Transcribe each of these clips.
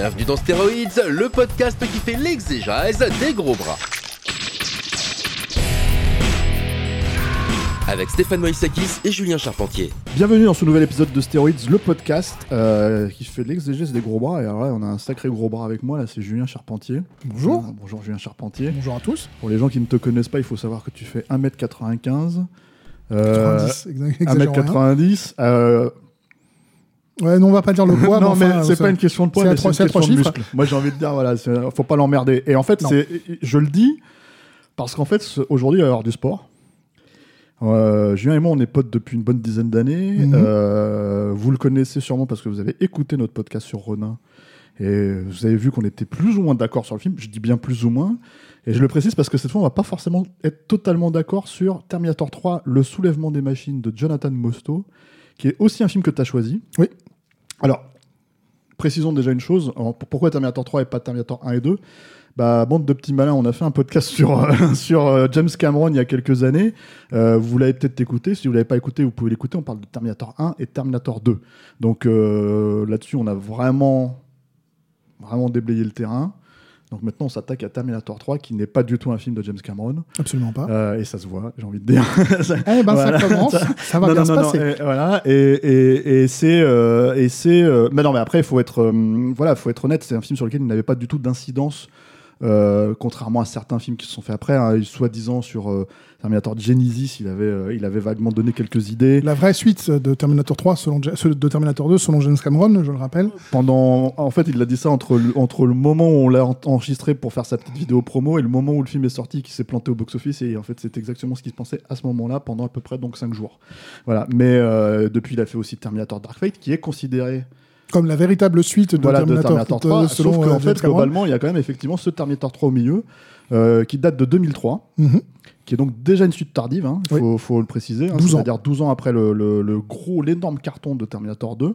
Bienvenue dans Stéroïdes, le podcast qui fait l'exégèse des gros bras. Avec Stéphane Moïsakis et Julien Charpentier. Bienvenue dans ce nouvel épisode de Steroids, le podcast euh, qui fait l'exégèse des gros bras. Et alors là, on a un sacré gros bras avec moi. Là, c'est Julien Charpentier. Bonjour. Euh, bonjour Julien Charpentier. Bonjour à tous. Pour les gens qui ne te connaissent pas, il faut savoir que tu fais 1m95. euh, 90, exa- exagérons rien. 1m90. Ouais, non, on va pas dire le poids. non, mais enfin, c'est ça- pas une question de poids, c'est mais c'est une c'est question de muscle. Moi, j'ai envie de dire, voilà, c'est- faut pas l'emmerder. Et en fait, c'est, je le dis parce qu'en fait, aujourd'hui, à l'heure du sport, euh, Julien et moi, on est potes depuis une bonne dizaine d'années. Mhm. Euh, vous le connaissez sûrement parce que vous avez écouté notre podcast sur Ronin. Et vous avez vu qu'on était plus ou moins d'accord sur le film. Je dis bien plus ou moins. Et je le précise parce que cette fois, on va pas forcément être totalement d'accord sur Terminator 3, Le soulèvement des machines de Jonathan Mostow, qui est aussi un film que tu as choisi. Oui. Alors, précisons déjà une chose. Pourquoi Terminator 3 et pas Terminator 1 et 2 bah, bande de petits malins, on a fait un podcast sur, euh, euh, James Cameron il y a quelques années. Euh, vous l'avez peut-être écouté. Si vous l'avez pas écouté, vous pouvez l'écouter. On parle de Terminator 1 et Terminator 2. Donc là-dessus, on a vraiment déblayé le terrain. Donc maintenant, on s'attaque à Terminator 3, qui n'est pas du tout un film de James Cameron. Absolument pas. Euh, et ça se voit, j'ai envie de dire. eh ben, voilà. ça commence. Ça va Non, bien non, se non, passer. et, voilà, et, et, et c'est. euh, et c'est euh, mais non, mais après, il faut être, euh, voilà, faut être honnête, c'est un film sur lequel il n'avait pas du tout d'incidence. Euh, contrairement à certains films qui se sont faits après, hein, soi-disant sur euh, Terminator Genesis, il avait, euh, il avait vaguement donné quelques idées. La vraie suite de Terminator 3 selon de Terminator 2 selon James Cameron, je le rappelle. Pendant, en fait, il a dit ça entre le, entre le moment où on l'a en- enregistré pour faire sa petite vidéo promo et le moment où le film est sorti, qui s'est planté au box-office. Et en fait, c'est exactement ce qui se passait à ce moment-là pendant à peu près donc 5 jours. Voilà. Mais depuis, il a fait aussi Terminator Dark Fate, qui est considéré Comme la véritable suite de voilà, de Terminator, Terminator 3. euh, selon sauf euh, qu'en fait, Cameron. globalement, il y a quand même effectivement ce Terminator 3 au milieu, euh, qui date de 2003, Mhm. qui est donc déjà une suite tardive, hein, il Oui. faut, faut le préciser. hein, 12 ans. C'est-à-dire 12 ans après le, le- le gros, l'énorme carton de Terminator 2.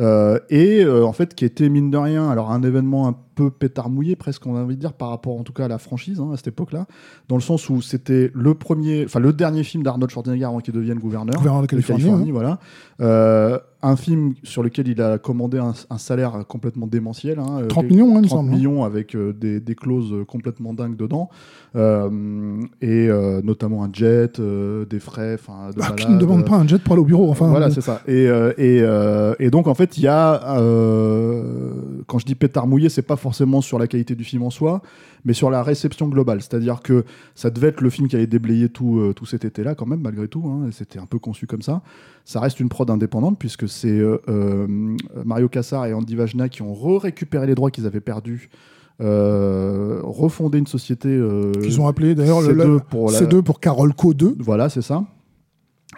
euh, et euh, en fait, qui était mine de rien, alors un événement un peu pétard mouillé, presque on a envie de dire, par rapport en tout cas à la franchise hein, à cette époque-là, dans le sens où c'était le premier, enfin le dernier film d'Arnold Schwarzenegger avant qu'il devienne gouverneur Gouverneur de Californie, hein. voilà. Euh, un film sur lequel il a commandé un, un salaire complètement démentiel. hein, euh, 30 quel- millions, hein, il me 30 semble. hein. millions avec euh, des, des clauses euh, complètement dingues dedans. Euh, et euh, notamment un jet, euh, des frais, enfin de Ah, qui ne demande euh, pas un jet pour aller au bureau Enfin, voilà, c'est ça. Et, euh, et, euh, et donc, en fait, il y a. euh, quand je dis pétard mouillé, c'est pas forcément sur la qualité du film en soi, mais sur la réception globale. C'est-à-dire que ça devait être le film qui allait déblayer tout, euh, tout cet été-là, quand même, malgré tout. hein, C'était un peu conçu comme ça. Ça reste une prod indépendante, puisque c'est euh, euh, Mario Cassar et Andy Vajna qui ont récupéré les droits qu'ils avaient perdus. Euh, refondé une société euh, Qu'ils ont appelé d'ailleurs le, C2 le- pour la- C2 pour Carol Co 2. voilà, c'est ça.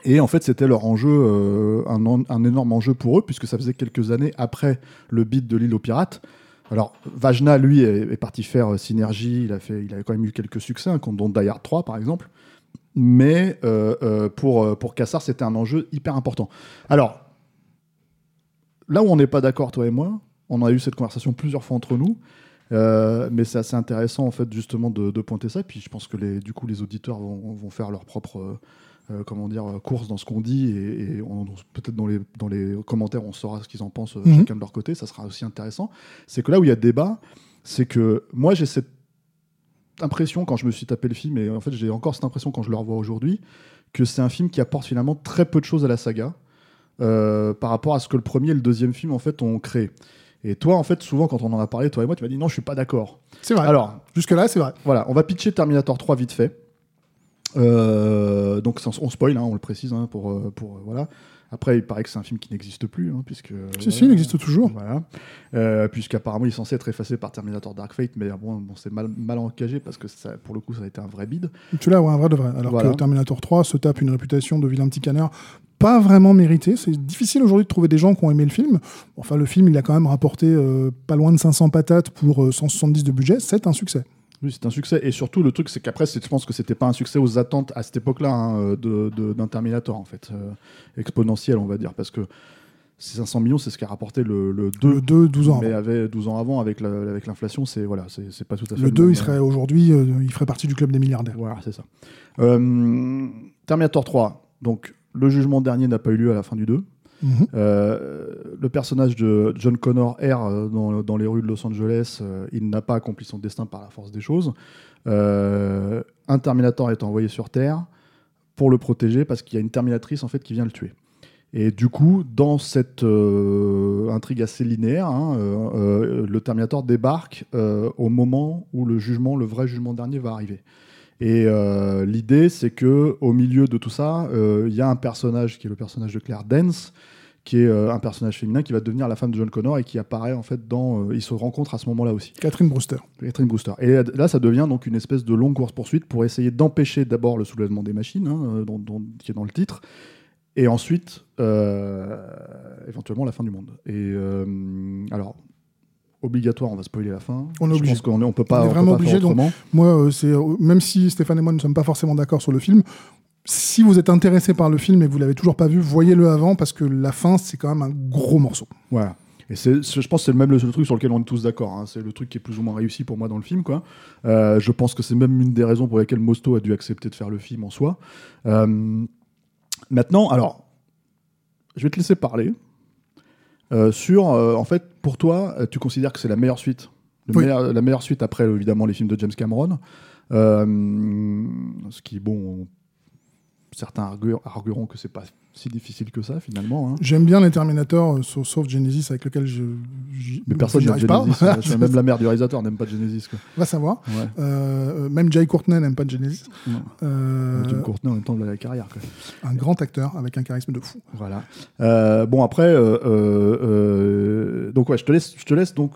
Et en fait, c'était leur enjeu, euh, un, un énorme enjeu pour eux, puisque ça faisait quelques années après le beat de l'île aux pirates. Alors, Vajna, lui, est, parti faire euh, Synergie. Il, a fait, il avait quand même eu quelques succès, hein, dont Die Hard 3, par exemple. Mais euh, euh, pour, pour Cassar, c'était un enjeu hyper important. Alors, là où on n'est pas d'accord, toi et moi, on a eu cette conversation plusieurs fois entre nous. Mais c'est assez intéressant en fait justement de, de pointer ça. Puis je pense que les, du coup les auditeurs vont, vont faire leur propre euh, comment dire euh, course dans ce qu'on dit et, peut-être dans les dans les commentaires on saura ce qu'ils en pensent euh, Mhm. chacun de leur côté. Ça sera aussi intéressant. C'est que là où il y a débat, c'est que moi j'ai cette impression quand je me suis tapé le film et en fait j'ai encore cette impression quand je le revois aujourd'hui que c'est un film qui apporte finalement très peu de choses à la saga euh, par rapport à ce que le premier et le deuxième film en fait ont créé. Et toi, en fait, souvent, quand on en a parlé, toi et moi, tu m'as dit non, je suis pas d'accord. C'est vrai. Alors, Jusque-là, c'est vrai. voilà, on va pitcher Terminator 3 vite fait. Euh, donc on spoil, hein, on le précise hein, pour, euh, pour euh, voilà. Après, il paraît que c'est un film qui n'existe plus, hein, puisque. Si, si, il existe toujours. Voilà. Euh, Puisqu'apparemment, il est censé être effacé par Terminator Dark Fate, mais bon, bon c'est mal, mal engagé parce que ça, pour le coup, ça a été un vrai bide. Tu l'as, ouais, un vrai de vrai. Alors Voilà. que Terminator 3 se tape une réputation de vilain petit canard pas vraiment méritée. C'est difficile aujourd'hui de trouver des gens qui ont aimé le film. Enfin, le film, il a quand même rapporté euh, pas loin de 500 patates pour euh, 170 de budget. C'est un succès. Oui, c'est un succès. Et surtout, le truc, c'est qu'après, je pense que c'était pas un succès aux attentes à cette époque-là hein, de- d'un Terminator, en fait. Euh, exponentiel, on va dire. Parce que ces 500 millions, c'est ce qu'a rapporté le, le 2. Le 2, 12 ans Mais avant. avait 12 ans avant, avec la- avec l'inflation, c'est voilà, pas tout à fait. Le 2, même, il serait aujourd'hui, euh, il ferait partie du club des milliardaires. Voilà, c'est ça. Euh, Terminator 3. Donc, le jugement dernier n'a pas eu lieu à la fin du 2. Mhm. Euh, le personnage de John Connor erre euh, dans, les rues de Los Angeles. euh, il n'a pas accompli son destin par la force des choses. Un Terminator est envoyé sur Terre pour le protéger parce qu'il y a une Terminatrice en fait qui vient le tuer. Et du coup, dans cette intrigue assez linéaire, hein, le Terminator débarque au moment où le jugement, le vrai jugement dernier, va arriver. Et euh, l'idée, c'est que au milieu de tout ça, euh, il y a un personnage qui est le personnage de Claire Dance, qui est euh, un personnage féminin qui va devenir la femme de John Connor et qui apparaît en fait dans. ils se rencontrent à ce moment-là aussi. Catherine Brewster. Catherine Brewster. Et là, ça devient donc une espèce de longue course-poursuite pour essayer d'empêcher d'abord le soulèvement des machines, hein, dont- dont- qui est dans le titre, et ensuite, éventuellement, la fin du monde. Et alors, obligatoire, on va spoiler la fin. On est Je obligé. pense qu'on est- on peut pas, On est peut vraiment pas obligé, donc-. Moi, euh, c'est euh, même si Stéphane et moi ne sommes pas forcément d'accord sur le film, si vous êtes intéressé par le film et que vous l'avez toujours pas vu, voyez-le avant parce que la fin, c'est quand même un gros morceau. Voilà. Et c'est, je pense que c'est le même le, le truc sur lequel on est tous d'accord. hein. C'est le truc qui est plus ou moins réussi pour moi dans le film. Quoi. Euh, je pense que c'est même une des raisons pour lesquelles Mosto a dû accepter de faire le film en soi. Euh, maintenant, alors, je vais te laisser parler. Euh, sur, euh, en fait, pour toi, euh, tu considères que c'est la meilleure suite? Le Oui. meilleur- La meilleure suite après, évidemment, les films de James Cameron. Ce qui, bon, certains argu- argueront que c'est pas si difficile que ça, finalement. hein. J'aime bien les Terminators, euh, sauf, sauf Genesis avec lequel je. Mais personne n'aime arrive pas. Genesis. euh, même la mère du réalisateur n'aime pas Genesis. Quoi. Va savoir. Ouais. Euh, même Jay Courtney n'aime pas Genesis. Non. Euh, Jim Courtney en même temps de la carrière. Quoi. un grand acteur avec un charisme de fou. Voilà. Euh, bon après, euh, euh, euh, donc ouais, je te laisse, je te laisse donc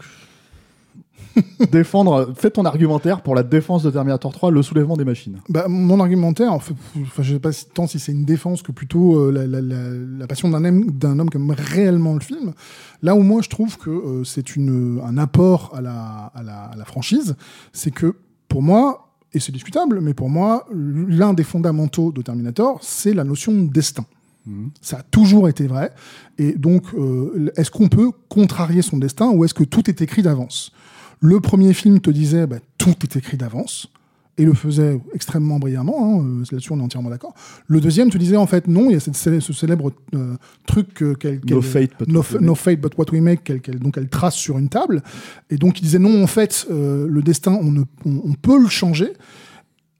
défendre. Fais ton argumentaire pour la défense de Terminator 3, le soulèvement des machines. Bah, mon argumentaire, en fait, enfin, je sais pas tant si c'est une défense que plutôt euh, la, la- la- la passion d'un homme, d'un homme qui aime réellement le film. Là où moi je trouve que euh, c'est une, un apport à la, à la, à la franchise, c'est que pour moi, et c'est discutable, mais pour moi, l'un des fondamentaux de Terminator, c'est la notion de destin. Ça a toujours été vrai. Et donc, euh, est-ce qu'on peut contrarier son destin ou est-ce que tout est écrit d'avance? Le premier film te disait bah, tout est écrit d'avance et le faisait extrêmement brillamment. hein, euh, Là-dessus, on est entièrement d'accord. Le deuxième te disait en fait non, il y a cette ce célèbre euh, truc que- qu'elle, No qu'elle- fate, but no, what fa- we no make. fate but what we make, donc elle trace sur une table. Et donc il disait non, en fait, euh, le destin, on, ne, on, on peut le changer.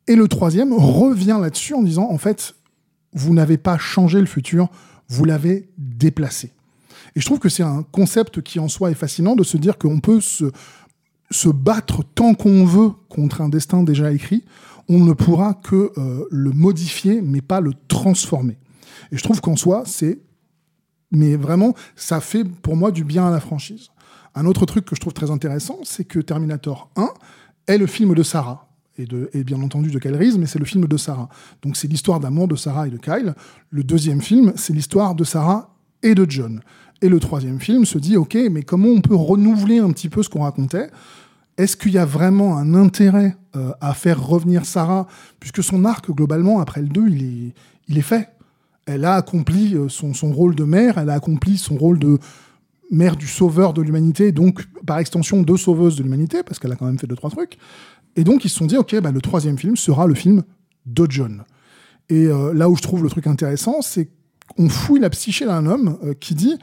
Et le troisième revient là-dessus en disant en fait, vous n'avez pas changé le futur, vous l'avez déplacé. Et je trouve que c'est un concept qui en soi est fascinant de se dire qu'on peut se, se battre tant qu'on veut contre un destin déjà écrit, on ne pourra que euh, le modifier, mais pas le transformer. Et je trouve qu'en soi, c'est. Mais vraiment, ça fait pour moi du bien à la franchise. Un autre truc que je trouve très intéressant, c'est que Terminator 1 est le film de Sarah. Et, de, et bien entendu de Kyle mais c'est le film de Sarah. Donc c'est l'histoire d'amour de Sarah et de Kyle. Le deuxième film, c'est l'histoire de Sarah et de John. Et le troisième film se dit, ok, mais comment on peut renouveler un petit peu ce qu'on racontait? Est-ce qu'il y a vraiment un intérêt euh, à faire revenir Sarah, puisque son arc, globalement, après le 2, il est, fait. Elle a accompli euh, son, son rôle de mère, elle a accompli son rôle de mère du sauveur de l'humanité, donc par extension de sauveuse de l'humanité, parce qu'elle a quand même fait deux, trois trucs. Et donc ils se sont dit, ok, bah, le troisième film sera le film de John. Et euh, là où je trouve le truc intéressant, c'est qu'on fouille la psyché d'un homme qui dit,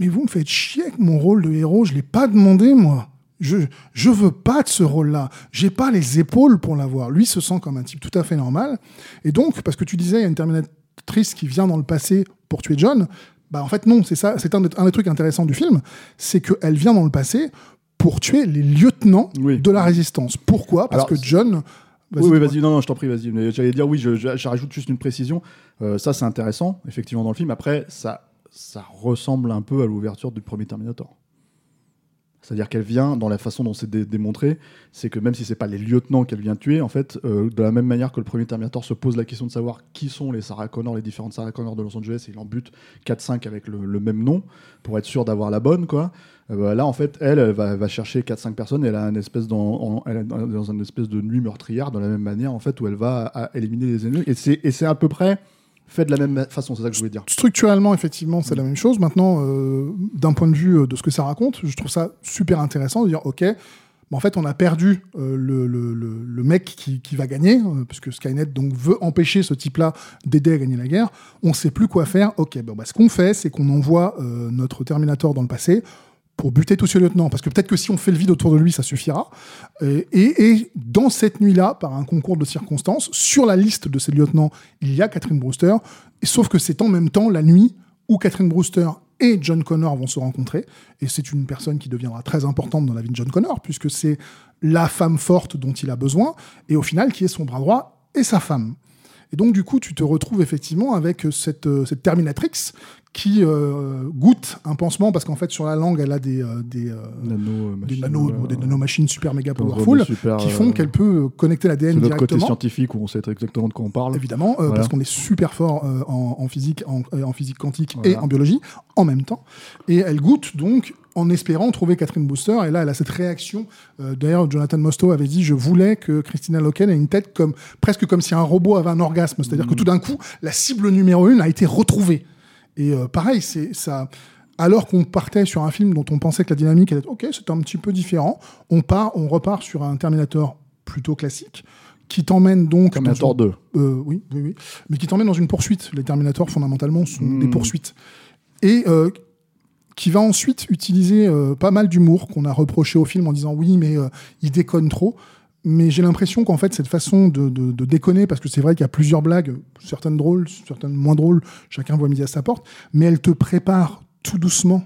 mais vous me faites chier avec mon rôle de héros, je l'ai pas demandé moi. Je, je veux pas de ce rôle-là. J'ai pas les épaules pour l'avoir. Lui se sent comme un type tout à fait normal. Et donc, parce que tu disais, il y a une Terminatrice qui vient dans le passé pour tuer John. Bah, en fait, non, c'est ça. C'est un, des- un des trucs intéressants du film. C'est qu'elle vient dans le passé pour tuer les lieutenants Oui. de la résistance. Pourquoi? Parce Alors, que John Vas-y, Oui, vas-y, non, non, je t'en prie, vas-y. J'allais dire, oui, je, je- je rajoute juste une précision. Euh, ça, c'est intéressant, effectivement, dans le film. Après, ça, ça ressemble un peu à l'ouverture du premier Terminator. C'est-à-dire qu'elle vient, dans la façon dont c'est dé- démontré, c'est que même si c'est pas les lieutenants qu'elle vient tuer, en fait, euh, de la même manière que le premier Terminator se pose la question de savoir qui sont les Sarah Connor, les différentes Sarah Connor de Los Angeles, et il en bute 4-5 avec le, même nom, pour être sûr d'avoir la bonne, quoi. Euh, bah, là, en fait, elle, elle va, chercher 4-5 personnes, elle a une espèce elle est dans, une espèce de nuit meurtrière, de la même manière, en fait, où elle va éliminer les ennemis. Et c'est à peu près fait de la même façon, c'est ça que je voulais dire. Structurellement, effectivement, c'est la même chose. Maintenant, euh, d'un point de vue euh, de ce que ça raconte, je trouve ça super intéressant de dire, ok, en fait, on a perdu euh, le, le- le- mec qui, qui va gagner, puisque Skynet donc veut empêcher ce type-là d'aider à gagner la guerre. On sait plus quoi faire. Ok, bah, ce qu'on fait, c'est qu'on envoie notre Terminator dans le passé pour buter tous ces lieutenants, parce que peut-être que si on fait le vide autour de lui, ça suffira. Et, et- et dans cette nuit-là, par un concours de circonstances, sur la liste de ces lieutenants, il y a Catherine Brewster, sauf que c'est en même temps la nuit où Catherine Brewster et John Connor vont se rencontrer, et c'est une personne qui deviendra très importante dans la vie de John Connor, puisque c'est la femme forte dont il a besoin, et au final qui est son bras droit et sa femme. Et donc, du coup, tu te retrouves effectivement avec euh, cette, euh, cette Terminatrix qui euh, goûte un pansement, parce qu'en fait, sur la langue, elle a des, euh, des, euh, Nano, des, nano, euh, des nanomachines super méga powerful super, qui euh, font qu'elle peut euh, connecter C'est l'ADN notre côté directement. scientifique où on sait exactement de quoi on parle. Évidemment, euh, Voilà. parce qu'on est super fort euh, en, en physique, en, euh, en physique quantique Voilà. et en biologie en même temps. Et elle goûte donc en espérant trouver Catherine Booster. Et là, elle a cette réaction. Euh, D'ailleurs, Jonathan Mostow avait dit Je voulais que Christina Loken ait une tête comme presque comme si un robot avait un orgasme. C'est-à-dire Mm. que tout d'un coup, la cible numéro une a été retrouvée. Et euh, pareil, c'est ça. Alors qu'on partait sur un film dont on pensait que la dynamique allait être ok, c'est un petit peu différent. On part, on repart sur un Terminator plutôt classique qui t'emmène donc dans Terminator une- 2. euh, oui, oui, oui. Mais qui t'emmène dans une poursuite. Les Terminators, fondamentalement, sont Mm. des poursuites. Et qui va ensuite utiliser euh, pas mal d'humour qu'on a reproché au film en disant oui, mais euh, il déconne trop. Mais j'ai l'impression qu'en fait, cette façon de, déconner, parce que c'est vrai qu'il y a plusieurs blagues, certaines drôles, certaines moins drôles, chacun voit midi à sa porte, mais elle te prépare tout doucement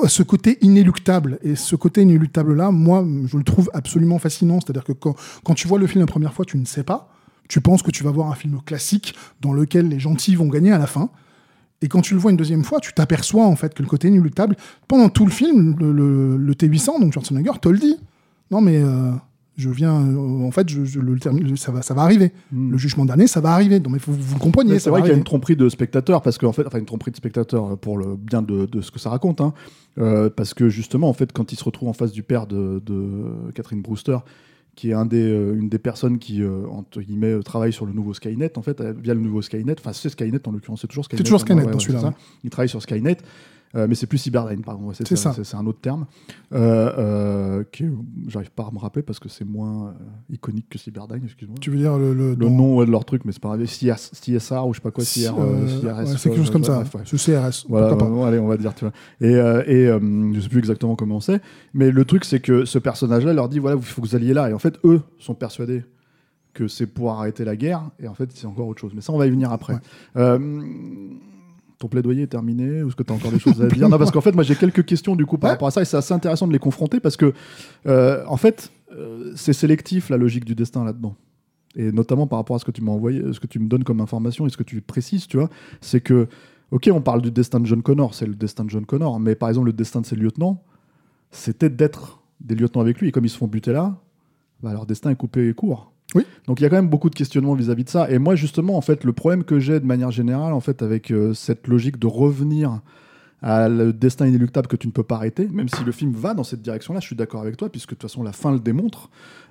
à ce côté inéluctable. Et ce côté inéluctable-là, moi, je le trouve absolument fascinant. C'est-à-dire que quand, quand tu vois le film la première fois, tu ne sais pas. Tu penses que tu vas voir un film classique dans lequel les gentils vont gagner à la fin. Et quand tu le vois une deuxième fois, tu t'aperçois en fait que le côté inéluctable, pendant tout le film, le, le- le T800, donc Schwarzenegger, te le dit. Non mais euh, je viens, euh, en fait, je, je le termine- ça va, ça va arriver. Le jugement dernier, ça va arriver. Donc mais faut- vous le compreniez. C'est vrai qu'il y a une tromperie de spectateurs, parce qu'en fait, enfin une tromperie de spectateurs euh, pour le bien de, de ce que ça raconte, hein. Euh, parce que justement, en fait, quand il se retrouve en face du père de, de Catherine Brewster, qui est un des, euh, une des personnes qui, euh, entre guillemets, euh, travaille sur le nouveau Skynet, en fait, via le nouveau Skynet, enfin c'est Skynet en l'occurrence, c'est toujours Skynet. C'est toujours Skynet ouais, dans ouais, celui-là. Il travaille sur Skynet. Euh, mais c'est plus Cyberdyne, pardon. C'est c'est ça. C'est c'est un autre terme. Euh, euh, J'arrive pas à me rappeler parce que c'est moins euh, iconique que Cyberdyne, excuse-moi Tu veux dire le, le, le dans- nom ouais, de leur truc, mais c'est pas grave. CS, CSR ou je sais pas quoi, CR, euh, ouais, CRS. c'est quelque chose comme ça. ouais. Ce CRS. Voilà, pas. bon, allez, on va dire, tu vois. Et, et je sais plus exactement comment c'est, mais le truc, c'est que ce personnage-là leur dit voilà, il faut que vous alliez là. Et en fait, eux sont persuadés que c'est pour arrêter la guerre, et en fait, c'est encore autre chose. Mais ça, on va y venir après. Ton plaidoyer est terminé ou est-ce que tu as encore des choses à dire? Non, parce qu'en fait, moi, j'ai quelques questions du coup par Ouais. rapport à ça, et c'est assez intéressant de les confronter parce que, euh, en fait, euh, c'est sélectif la logique du destin là-dedans. Et notamment par rapport à ce que tu m'as envoyé, ce que tu me donnes comme information et ce que tu précises, tu vois, c'est que, ok, on parle du destin de John Connor, c'est le destin de John Connor, mais par exemple, le destin de ses lieutenants, c'était d'être des lieutenants avec lui. Et comme ils se font buter là, bah, leur destin est coupé court. Oui. Donc il y a quand même beaucoup de questionnements vis-à-vis de ça. Et moi, justement, en fait, le problème que j'ai de manière générale, en fait, avec euh, cette logique de revenir à le destin inéluctable que tu ne peux pas arrêter, même si le film va dans cette direction-là, je suis d'accord avec toi, puisque de toute façon la fin le démontre,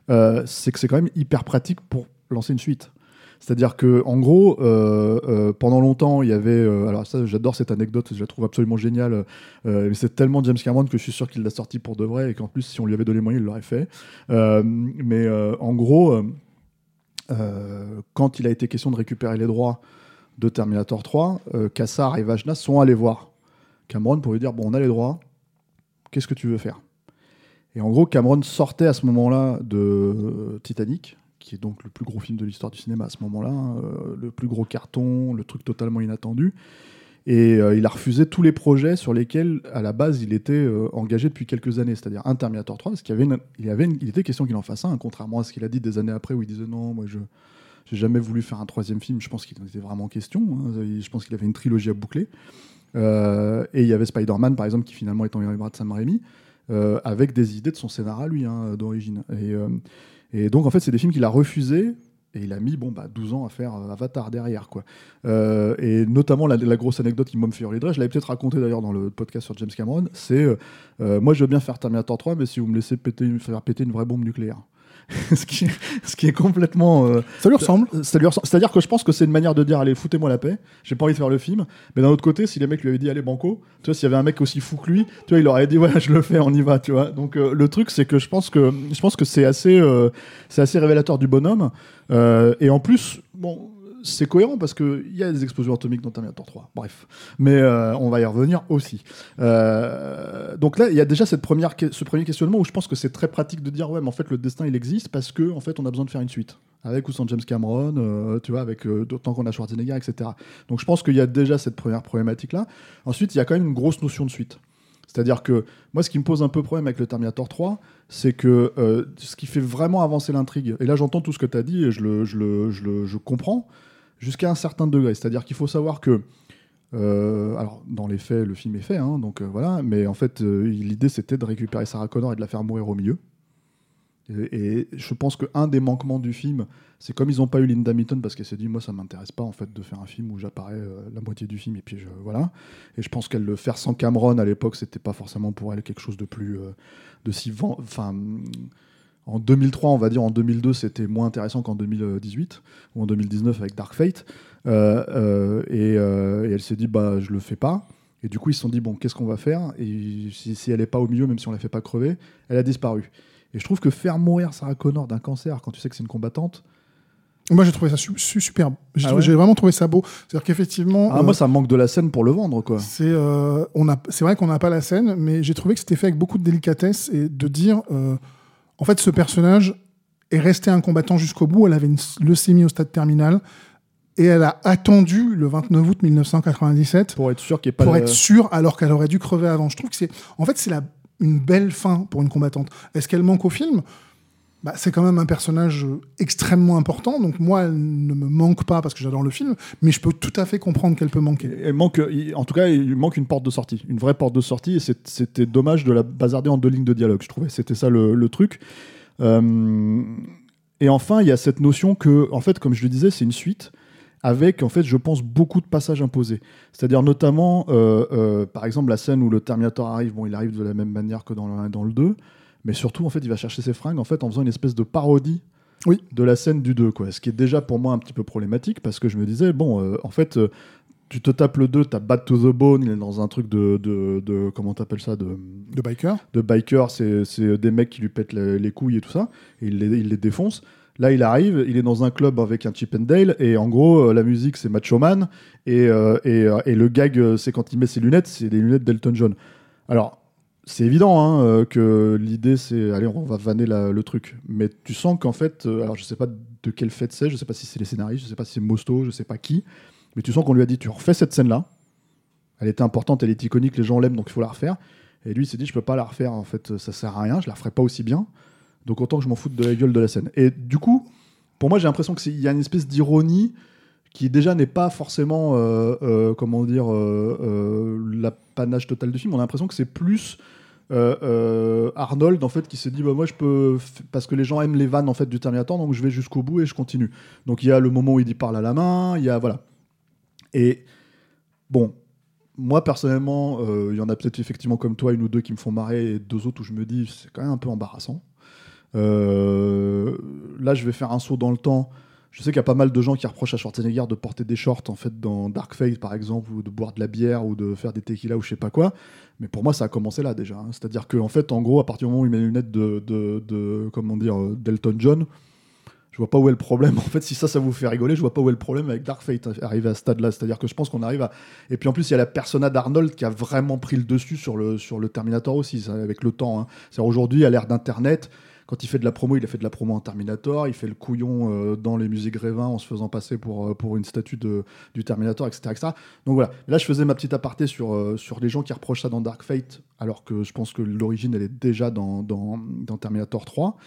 euh, c'est que c'est quand même hyper pratique pour lancer une suite. C'est-à-dire que, en gros, euh, pendant longtemps, il y avait. alors, ça, j'adore cette anecdote, je la trouve absolument géniale. mais c'est tellement James Cameron que je suis sûr qu'il l'a sorti pour de vrai et qu'en plus, si on lui avait donné les moyens, il l'aurait fait. Mais en gros, euh, quand il a été question de récupérer les droits de Terminator 3, euh, Kassar et Vajna sont allés voir Cameron pour lui dire Bon, on a les droits, qu'est-ce que tu veux faire? Et en gros, Cameron sortait à ce moment-là de euh, Titanic, qui est donc le plus gros film de l'histoire du cinéma à ce moment-là, hein, le plus gros carton, le truc totalement inattendu. Et euh, il a refusé tous les projets sur lesquels, à la base, il était euh, engagé depuis quelques années, c'est-à-dire un Terminator 3, parce qu'il y avait une- il, y avait une- il était question qu'il en fasse un, contrairement à ce qu'il a dit des années après, où il disait non, moi je j'ai jamais voulu faire un troisième film. Je pense qu'il en était vraiment question. hein. Je pense qu'il avait une trilogie à boucler. Euh, et il y avait Spider-Man, par exemple, qui finalement est en bras de Sam Raimi, avec des idées de son scénario à lui, hein, d'origine. Et, et donc, en fait, c'est des films qu'il a refusés. Et il a mis bon, bah, 12 ans à faire euh, Avatar derrière. Quoi. Euh, et notamment, la, grosse anecdote qui m'a fait rire, je l'avais peut-être raconté d'ailleurs dans le podcast sur James Cameron, c'est euh, moi je veux bien faire Terminator 3, mais si vous me laissez faire péter une vraie bombe nucléaire. ce, qui est, ce qui est complètement. euh, Ça lui ressemble. ça lui ressemble. C'est-à-dire que je pense que c'est une manière de dire allez, foutez-moi la paix, j'ai pas envie de faire le film. Mais d'un autre côté, si les mecs lui avaient dit allez, banco, tu vois, s'il y avait un mec aussi fou que lui, tu vois, il aurait dit ouais, je le fais, on y va, tu vois. Donc euh, le truc, c'est que je pense que je pense que c'est assez, euh, c'est assez révélateur du bonhomme. Euh, et en plus, bon. C'est cohérent parce qu'il y a des explosions atomiques dans Terminator 3. Bref. Mais euh, on va y revenir aussi. Euh, donc là, il y a déjà cette première, ce premier questionnement où je pense que c'est très pratique de dire ouais, mais en fait, le destin, il existe parce que en fait, on a besoin de faire une suite. Avec ou sans James Cameron, euh, tu vois, avec d'autant qu'on a Schwarzenegger, etc. Donc je pense qu'il y a déjà cette première problématique-là. Ensuite, il y a quand même une grosse notion de suite. C'est-à-dire que moi, ce qui me pose un peu problème avec le Terminator 3, c'est que ce qui fait vraiment avancer l'intrigue, et là j'entends tout ce que tu as dit et je le, je le, je le- je comprends, jusqu'à un certain degré. C'est-à-dire qu'il faut savoir que, euh, alors dans les faits, le film est fait, hein, donc euh, voilà, mais en fait, euh, l'idée c'était de récupérer Sarah Connor et de la faire mourir au milieu. Et, je pense qu'un des manquements du film, c'est comme ils n'ont pas eu Linda Hamilton parce qu'elle s'est dit moi ça m'intéresse pas en fait de faire un film où j'apparais la moitié du film et puis voilà. Et je pense qu'elle le faire sans Cameron à l'époque c'était pas forcément pour elle quelque chose de plus de si enfin en 2003 on va dire en 2002 c'était moins intéressant qu'en 2018 ou en 2019 avec Dark Fate. Euh, euh, et, euh, et elle s'est dit bah je le fais pas. Et du coup ils se sont dit bon qu'est-ce qu'on va faire? Et si, si elle est pas au milieu même si on la fait pas crever elle a disparu. Et je trouve que faire mourir Sarah Connor d'un cancer quand tu sais que c'est une combattante Moi, j'ai trouvé ça su- su- superbe. J'ai Ah ouais j'ai vraiment trouvé ça beau. C'est-à-dire qu'effectivement, ah, euh, moi ça manque de la scène pour le vendre quoi. c'est euh, vrai qu'on n'a pas la scène, mais j'ai trouvé que c'était fait avec beaucoup de délicatesse et de dire, euh, en fait, ce personnage est resté un combattant jusqu'au bout. Elle avait une leucémie au stade terminal et elle a attendu le 29 août 1997 pour être sûr qu'il n'y ait pas pour être sûre alors qu'elle aurait dû crever avant. Je trouve que c'est, en fait, c'est la, une belle fin pour une combattante. Est-ce qu'elle manque au film? Bah, c'est quand même un personnage extrêmement important, donc moi, elle ne me manque pas parce que j'adore le film, mais je peux tout à fait comprendre qu'elle peut manquer. Il manque, en tout cas, il manque une porte de sortie, une vraie porte de sortie, et c'était dommage de la bazarder en deux lignes de dialogue, je trouvais. C'était ça le, le truc. Euh, et enfin, il y a cette notion que, en fait, comme je le disais, c'est une suite avec, en fait, je pense, beaucoup de passages imposés. C'est-à-dire notamment, euh, euh, par exemple, la scène où le Terminator arrive, bon, il arrive de la même manière que dans le 1 et dans le 2, mais surtout, en fait, il va chercher ses fringues en, fait, en faisant une espèce de parodie Oui. de la scène du 2, quoi. Ce qui est déjà pour moi un petit peu problématique, parce que je me disais, bon, euh, en fait... euh, tu te tapes le 2, t'as Bad to the Bone, il est dans un truc de, de, de comment t'appelles ça, de, De biker de biker, c'est des mecs qui lui pètent les, les couilles et tout ça, et il les, il les défonce. Là, il arrive, il est dans un club avec un Chip and Dale, et en gros, euh, la musique, c'est Macho Man, et, euh, et, et le gag, c'est quand il met ses lunettes, c'est des lunettes d'Elton John. Alors, c'est évident hein, euh, que l'idée, c'est, allez, on va vanner le truc. Mais tu sens qu'en fait, euh, alors je sais pas de quelle fête c'est, je sais pas si c'est les scénaristes, je sais pas si c'est Mosto, je sais pas qui, mais tu sens qu'on lui a dit, tu refais cette scène-là, elle était importante, elle est iconique, les gens l'aiment, donc il faut la refaire. Et lui, il s'est dit, je peux pas la refaire, en fait, ça sert à rien, je la referai pas aussi bien. Donc autant que je m'en foute de la gueule de la scène. Et du coup, pour moi, j'ai l'impression qu'il y a une espèce d'ironie qui déjà n'est pas forcément, euh, comment dire, l'apanage total du film. On a l'impression que c'est plus euh, euh, Arnold en fait qui s'est dit bah moi je peux parce que les gens aiment les vannes en fait du Terminator donc je vais jusqu'au bout et je continue. Donc il y a le moment où il dit parle à la main, il y a voilà. Et bon, moi personnellement, euh, il y en a peut-être effectivement comme toi une ou deux qui me font marrer et deux autres où je me dis c'est quand même un peu embarrassant. Là, je vais faire un saut dans le temps. Je sais qu'il y a pas mal de gens qui reprochent à Schwarzenegger de porter des shorts en fait dans Dark Fate par exemple ou de boire de la bière ou de faire des tequila ou je sais pas quoi. Mais pour moi, ça a commencé là déjà. hein. C'est-à-dire qu'en fait, en gros, à partir du moment où il met les lunettes de, comment dire, euh, d'Elton John, je vois pas où est le problème. En fait, si ça, ça vous fait rigoler, je vois pas où est le problème avec Dark Fate hein, arrivé à ce stade-là. C'est-à-dire que je pense qu'on arrive à. Et puis en plus, il y a la persona d'Arnold qui a vraiment pris le dessus sur le, sur le Terminator aussi, avec le temps. hein. C'est-à-dire aujourd'hui, à l'ère d'Internet, quand il fait de la promo, il a fait de la promo en Terminator, il fait le couillon euh, dans les musées Grévin en se faisant passer pour, euh, pour une statue de, du Terminator, etc., etc. Donc voilà. Là, je faisais ma petite aparté sur, euh, sur les gens qui reprochent ça dans Dark Fate, alors que je pense que l'origine, elle est déjà dans, dans, Terminator 3.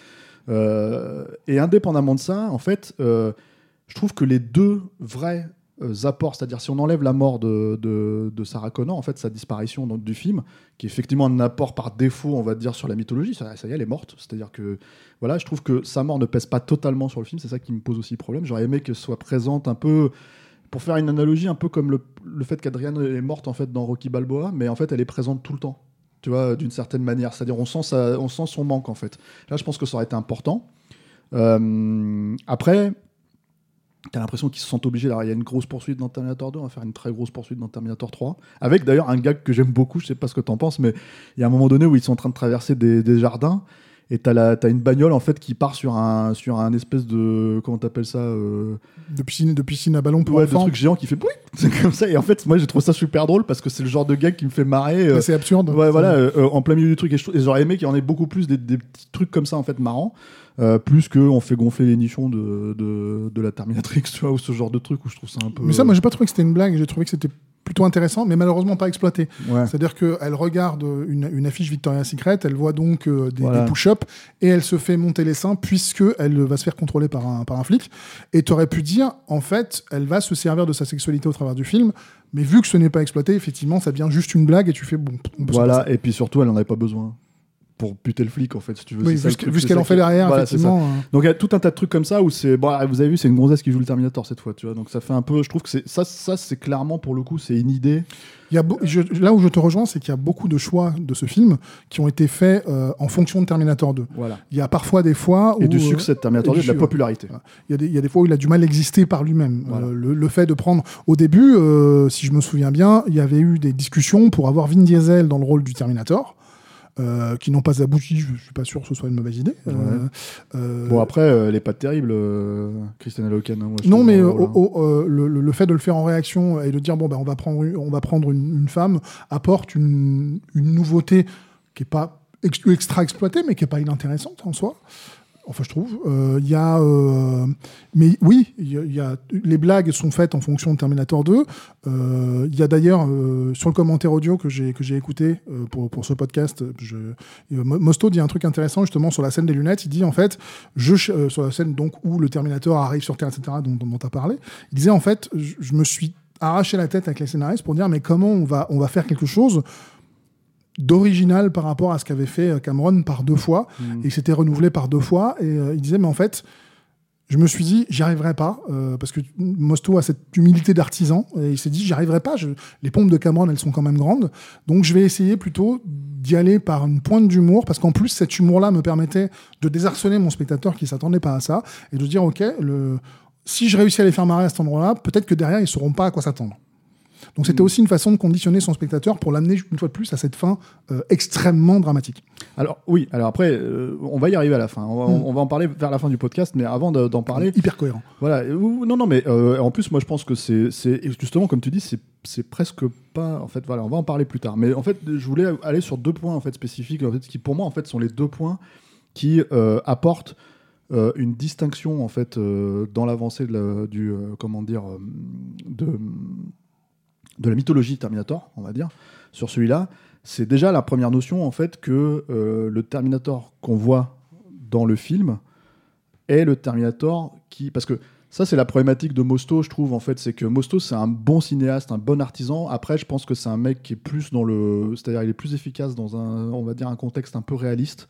Euh, et indépendamment de ça, en fait, je trouve que les deux vrais apports, c'est-à-dire si on enlève la mort de, de, Sarah Connor, en fait, sa disparition dans- du film, qui est effectivement un apport par défaut, on va dire, sur la mythologie, ça, ça y est, elle est morte. C'est-à-dire que, voilà, je trouve que sa mort ne pèse pas totalement sur le film, c'est ça qui me pose aussi problème. J'aurais aimé qu'elle soit présente un peu, pour faire une analogie, un peu comme le, le fait qu'Adrienne est morte, en fait, dans Rocky Balboa, mais en fait, elle est présente tout le temps. Tu vois, d'une certaine manière. C'est-à-dire, on sent, ça, on sent son manque, en fait. Là, je pense que ça aurait été important. Euh, après, t'as l'impression qu'ils se sentent obligés. Alors, il y a une grosse poursuite dans Terminator 2, on va faire une très grosse poursuite dans Terminator 3. Avec d'ailleurs un gag que j'aime beaucoup, je sais pas ce que t'en penses, mais il y a un moment donné où ils sont en train de traverser des, des jardins. Et t'as, la, t'as une bagnole en fait qui part sur un, sur un espèce de. Comment t'appelles ça euh, De piscine, de piscine à ballon pour Ouais, de enfants. truc géant qui fait bruit. C'est comme ça. Et en fait, moi j'ai trouvé ça super drôle parce que c'est le genre de gag qui me fait marrer. euh, C'est absurde. Ouais, voilà, euh, en plein milieu du truc. Et, je- et j'aurais aimé qu'il y en ait beaucoup plus des, des petits trucs comme ça, en fait, marrants. Euh, plus qu'on fait gonfler les nichons de, de, de la Terminatrix, tu vois, ou ce genre de truc où je trouve ça un peu. Mais ça, moi, j'ai pas trouvé que c'était une blague. J'ai trouvé que c'était plutôt intéressant, mais malheureusement pas exploité. Ouais. C'est-à-dire qu'elle regarde une, une affiche Victoria's Secret, elle voit donc euh, des, Voilà. des push-ups et elle se fait monter les seins puisque elle va se faire contrôler par un, par un flic. Et tu aurais pu dire, en fait, elle va se servir de sa sexualité au travers du film, mais vu que ce n'est pas exploité, effectivement, ça devient juste une blague et tu fais bon. on peut Voilà, et puis surtout, elle en avait pas besoin pour buter le flic, en fait, si tu veux. Oui, vu ce qu'elle en fait derrière, Voilà, effectivement. euh, Donc il y a tout un tas de trucs comme ça où c'est bon vous avez vu c'est une gonzesse qui joue le Terminator cette fois tu vois donc ça fait un peu je trouve que c'est ça ça c'est clairement pour le coup c'est une idée Il y a beau- je- là où je te rejoins, c'est qu'il y a beaucoup de choix de ce film qui ont été faits euh, en fonction de Terminator 2. voilà Il y a parfois des fois où et du euh, succès de Terminator et 2 du de la popularité Voilà. Il y, a des, il y a des fois où il a du mal à exister par lui-même. Voilà. Euh, le, le fait de prendre. Au début, euh, si je me souviens bien, il y avait eu des discussions pour avoir Vin Diesel dans le rôle du Terminator. Euh, qui n'ont pas abouti, je suis pas sûr que ce soit une mauvaise idée. Euh, euh, bon après elle est pas terrible Christiane Loken hein, non, mais au- au- euh, le, fait de le faire en réaction et de dire bon ben on va prendre une, on va prendre une, une femme apporte une, une nouveauté qui est pas ex- extra exploitée mais qui est pas inintéressante en soi. Enfin, je trouve. Euh, y a, euh, mais oui, y y a, les blagues sont faites en fonction de Terminator 2. Euh, Il y a d'ailleurs euh, sur le commentaire audio que j'ai que j'ai écouté euh, pour, pour ce podcast, euh, Mosto dit un truc intéressant justement sur la scène des lunettes. Il dit en fait, je, euh, sur la scène donc où le Terminator arrive sur Terre, etc., dont, dont, tu as parlé, il disait en fait, je, je me suis arraché la tête avec les scénaristes pour dire mais comment on va, on va faire quelque chose d'original par rapport à ce qu'avait fait euh, Cameron par deux fois. Et que c'était renouvelé par deux fois. Et euh, il disait mais en fait je me suis dit j'y arriverai pas euh, parce que Mosto a cette humilité d'artisan. Et il s'est dit j'y arriverai pas. Je- les pompes de Cameron elles sont quand même grandes. Donc je vais essayer plutôt d'y aller par une pointe d'humour parce qu'en plus cet humour là me permettait de désarçonner mon spectateur qui s'attendait pas à ça et de dire ok le si je réussis à les faire marrer à cet endroit-là, peut-être que derrière, ils sauront pas à quoi s'attendre. Donc c'était aussi une façon de conditionner son spectateur pour l'amener une fois de plus à cette fin euh, extrêmement dramatique. alors oui alors après euh, on va y arriver à la fin on va, Mm. on va en parler vers la fin du podcast mais avant de- d'en parler Hyper cohérent. Voilà, non, non, mais euh, en plus, moi, je pense que c'est, justement, comme tu dis, c'est, c'est presque pas. En fait, voilà, on va en parler plus tard. Mais en fait, je voulais aller sur deux points en fait spécifiques, en fait, qui pour moi, en fait, sont les deux points qui euh, apportent euh, une distinction en fait euh, dans l'avancée la, du, comment dire, de, de la mythologie Terminator, on va dire, sur celui-là. C'est déjà la première notion en fait que euh, le Terminator qu'on voit dans le film est le Terminator qui. Parce que ça, c'est la problématique de Mosto, je trouve, en fait. C'est que Mosto, c'est un bon cinéaste, un bon artisan. Après, je pense que c'est un mec qui est plus dans le. C'est-à-dire, il est plus efficace dans un, on va dire, un contexte un peu réaliste.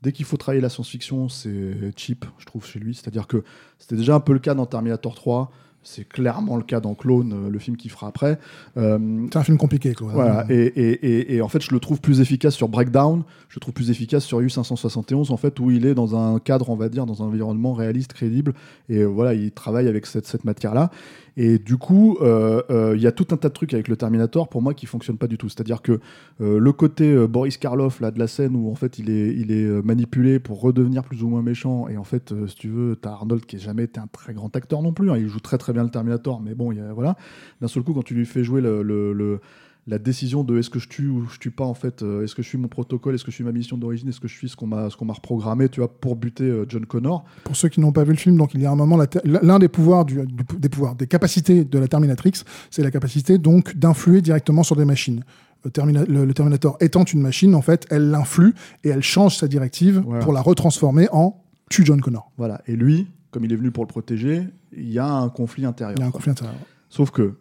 Dès qu'il faut travailler la science-fiction, c'est cheap, je trouve, chez lui. C'est-à-dire que c'était déjà un peu le cas dans Terminator 3. C'est clairement le cas dans Clone, euh, le film qu'il fera après. Euh, C'est un film compliqué. Quoi. voilà, et, et, et, et en fait, je le trouve plus efficace sur Breakdown, je le trouve plus efficace sur U571, en fait, où il est dans un cadre, on va dire, dans un environnement réaliste, crédible, et euh, voilà, il travaille avec cette, cette matière-là. Et du coup, euh, euh, il y a tout un tas de trucs avec le Terminator, pour moi, qui fonctionnent pas du tout. C'est-à-dire que euh, le côté Boris Karloff, là, de la scène, où en fait, il est, il est manipulé pour redevenir plus ou moins méchant, et en fait, si tu veux, t'as Arnold qui n'a jamais été un très grand acteur non plus, hein, il joue très très bien le Terminator, mais bon, y a, voilà. D'un seul coup, quand tu lui fais jouer le, le- le- la décision de est-ce que je tue ou je tue pas en fait, euh, est-ce que je suis mon protocole, est-ce que je suis ma mission d'origine, est-ce que je suis ce qu'on m'a ce qu'on m'a reprogrammé, tu vois, pour buter euh, John Connor. Pour ceux qui n'ont pas vu le film, donc il y a un moment l'un des pouvoirs du, du- des pouvoirs des capacités de la Terminatrix, c'est la capacité donc d'influer directement sur des machines. Le, Termina- le- le Terminator étant une machine, en fait, elle l'influe et elle change sa directive Voilà. pour la retransformer en tue John Connor. Voilà. Et lui, comme il est venu pour le protéger, il y a un conflit intérieur. Il y a un conflit intérieur. Sauf que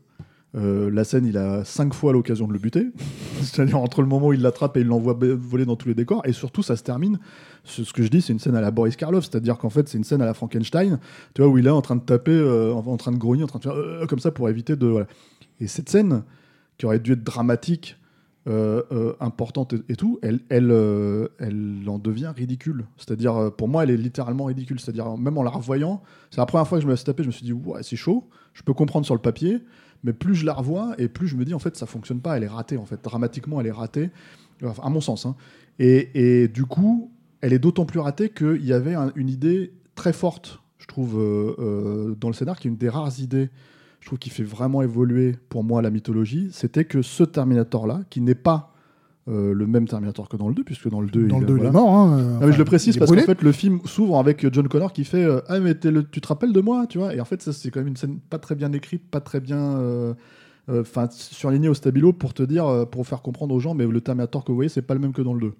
euh, la scène, il a cinq fois l'occasion de le buter. C'est-à-dire entre le moment où il l'attrape et il l'envoie voler dans tous les décors. Et surtout, ça se termine. Ce, ce que je dis, c'est une scène à la Boris Karloff. C'est-à-dire qu'en fait, c'est une scène à la Frankenstein. Tu vois, où il est en train de taper, euh, en, en train de grogner, en train de faire euh, comme ça pour éviter de. voilà. Et cette scène, qui aurait dû être dramatique, euh, euh, importante et, tout, elle, elle, euh, elle en devient ridicule. C'est-à-dire, pour moi, elle est littéralement ridicule. C'est-à-dire, même en la revoyant, c'est la première fois que je me suis tapé, je me suis dit, ouais, c'est chaud. Je peux comprendre sur le papier, mais plus je la revois et plus je me dis, en fait, ça fonctionne pas. Elle est ratée, en fait. Dramatiquement, elle est ratée, à mon sens. hein. Et, du coup, elle est d'autant plus ratée qu'il y avait un- une idée très forte, je trouve, dans le scénar, qui est une des rares idées je trouve qu'il fait vraiment évoluer pour moi la mythologie, c'était que ce Terminator-là, qui n'est pas euh, le même Terminator que dans le 2, puisque dans le 2, Dans il, le 2, il est mort. hein, mais je le précise parce qu'en fait, le film s'ouvre avec John Connor qui fait euh, Ah, mais le- tu te rappelles de moi, tu vois? Et en fait, ça, c'est quand même une scène pas très bien écrite, pas très bien. euh, euh, Enfin, surlignée au stabilo pour te dire, pour faire comprendre aux gens, mais le Terminator que vous voyez, c'est pas le même que dans le 2.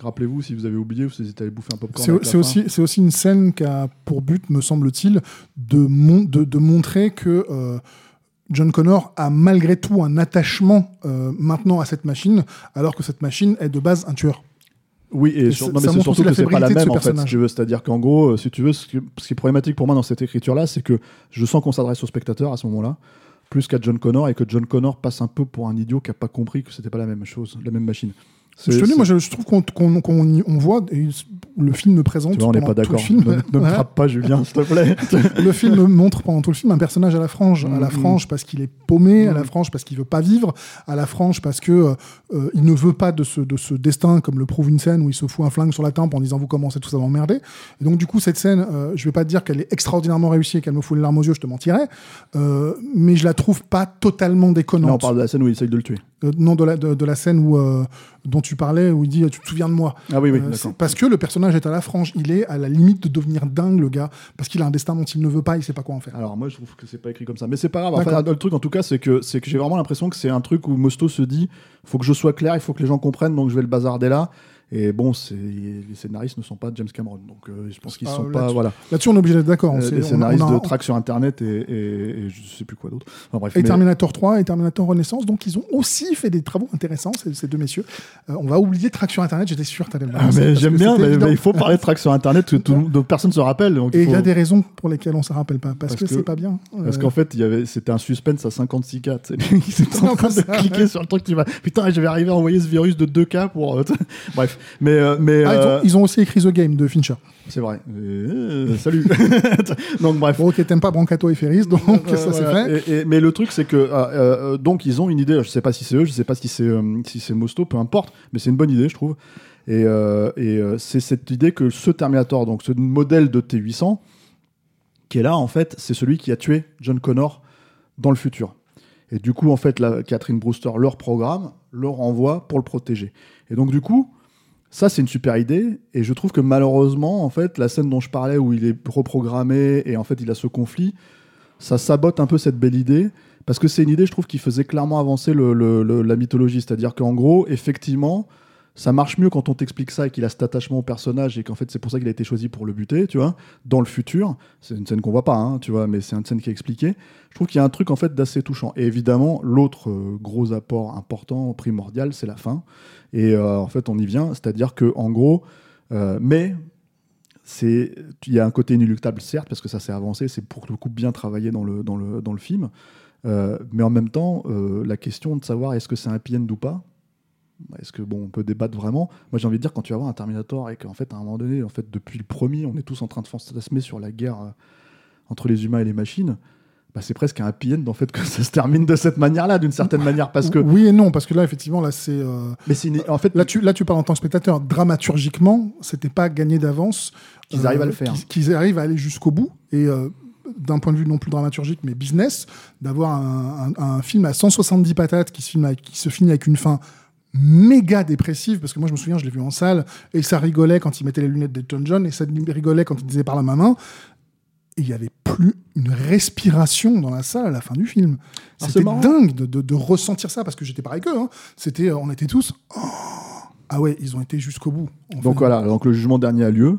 Rappelez-vous, si vous avez oublié, vous hésitez à aller bouffer un popcorn. C'est aussi, c'est aussi une scène qui a pour but, me semble-t-il, de, mon- de, de montrer que euh, John Connor a malgré tout un attachement euh, maintenant à cette machine, alors que cette machine est de base un tueur. Oui, et, Et sur- ça- non, mais c'est surtout que c'est pas la même en fait, si tu veux. C'est-à-dire qu'en gros, euh, si tu veux, ce qui, ce qui est problématique pour moi dans cette écriture-là, c'est que je sens qu'on s'adresse au spectateur à ce moment-là, plus qu'à John Connor, et que John Connor passe un peu pour un idiot qui a pas compris que c'était pas la même chose, la même machine. Je te dis, moi, je, je trouve qu'on on voit, et le film me présente. tu vois, on n'est pas d'accord. film- Ne, ne me frappe pas, Julien, s'il te plaît. le film montre pendant tout le film un personnage à la frange, à la Mhm. frange parce qu'il est paumé, à la Mhm. frange parce qu'il veut pas vivre, à la frange parce que euh, euh, il ne veut pas de ce, de ce destin, comme le prouve une scène où il se fout un flingue sur la tempe en disant vous commencez tout ça à m'emmerder. Et donc du coup cette scène, euh, je vais pas te dire qu'elle est extraordinairement réussie et qu'elle me fout les larmes aux yeux, je te mentirais, euh, mais je la trouve pas totalement déconnante. Là, on parle de la scène où il essaye de le tuer. Euh, non, de la, de, de la scène où, euh, dont tu parlais, où il dit Tu te souviens de moi Ah oui, oui, Euh, Parce que le personnage est à la frange. Il est à la limite de devenir dingue, le gars, parce qu'il a un destin dont il ne veut pas, il sait pas quoi en faire. Alors moi je trouve que c'est pas écrit comme ça, mais c'est pas grave. Enfin, le truc en tout cas c'est que c'est que j'ai vraiment l'impression que c'est un truc où Mosto se dit faut que je sois clair, il faut que les gens comprennent, donc je vais le bazarder là. Et bon, les scénaristes ne sont pas James Cameron, donc euh, je pense qu'ils Ah, sont là-dessus- pas voilà. Là-dessus, on est obligé d'être d'accord. Euh, C'est- les on a- scénaristes on a- de track sur internet et, et, et je sais plus quoi d'autre. Enfin, bref, Et mais- Terminator 3 et Terminator Renaissance, donc ils ont aussi fait des travaux intéressants, ces, ces deux messieurs. Euh, on va oublier Track sur Internet, j'étais sûr que tu allais Ah, mais parce j'aime bien, mais, mais il faut parler de track sur internet que tout, personne se rappelle. Donc Et il faut- y a des raisons pour lesquelles on ne se rappelle pas, parce, Parce que, que- c'est pas bien. Parce Euh, qu'en fait, c'était un suspense à 56K. tu sais. Ils étaient en train de cliquer sur le truc. Tu vas, putain, je vais arriver à envoyer ce virus de 2K pour. euh, Bref, mais euh, mais ah, ils, euh, ont, ils ont aussi écrit The Game de Fincher. c'est vrai. Euh, salut. donc bref. Bon, ok, t'aimes pas Brancato et Ferris, donc ça c'est fait. Et- et- mais le truc, c'est que euh, donc ils ont une idée. Je sais pas si c'est eux, je sais pas si c'est si c'est Mosto, peu importe. Mais c'est une bonne idée, je trouve. Et, euh, et euh, c'est cette idée que ce Terminator, donc ce modèle de T800, qui est là en fait, c'est celui qui a tué John Connor dans le futur. Et du coup, en fait, la, Catherine Brewster leur programme, leur envoie pour le protéger. Et donc, du coup, ça, c'est une super idée. Et je trouve que malheureusement, en fait, la scène dont je parlais, où il est reprogrammé et en fait, il a ce conflit, ça sabote un peu cette belle idée. Parce que c'est une idée, je trouve, qui faisait clairement avancer le- la mythologie. C'est-à-dire qu'en gros, effectivement, ça marche mieux quand on t'explique ça et qu'il a cet attachement au personnage et qu'en fait, c'est pour ça qu'il a été choisi pour le buter, tu vois, dans le futur. C'est une scène qu'on voit pas, hein, tu vois, mais c'est une scène qui est expliquée. Je trouve qu'il y a un truc, en fait, d'assez touchant. Et évidemment, l'autre euh, gros apport important, primordial, c'est la fin. Et euh, en fait, on y vient. C'est-à-dire que, en gros, euh, mais c'est il y a un côté inéluctable certes parce que ça s'est avancé c'est pour le coup bien travaillé dans le dans le dans le film mais en même temps la question de savoir est-ce que c'est un happy ou pas est-ce que bon on peut débattre vraiment? Moi j'ai envie de dire quand tu vas voir un Terminator et qu'en fait à un moment donné en fait depuis le premier on est tous en train de fantasmer sur la guerre euh, entre les humains et les machines bah, c'est presque un happy end en fait que ça se termine de cette manière-là d'une certaine manière parce que Oui et non, parce que là, effectivement, là, c'est. euh, mais c'est une- en fait Là tu, là, tu parles en tant que spectateur. Dramaturgiquement, c'était pas gagné d'avance. Qu'ils arrivent à le faire. Qu'ils, arrivent à aller jusqu'au bout. Et euh, d'un point de vue non plus dramaturgique, mais business, d'avoir un, un- un film à 170 patates qui se, filme avec- qui se finit avec une fin méga dépressive, parce que moi je me souviens, je l'ai vu en salle, et ça rigolait quand il mettait les lunettes d'Elton John, et ça rigolait quand il disait par la main, et il y avait plus une respiration dans la salle à la fin du film. Ah, C'était dingue de, de- de ressentir ça, parce que j'étais pareil qu'eux. hein. C'était, euh, on était tous... Oh ah ouais, ils ont été jusqu'au bout. en Donc fait. voilà, donc le jugement dernier a lieu.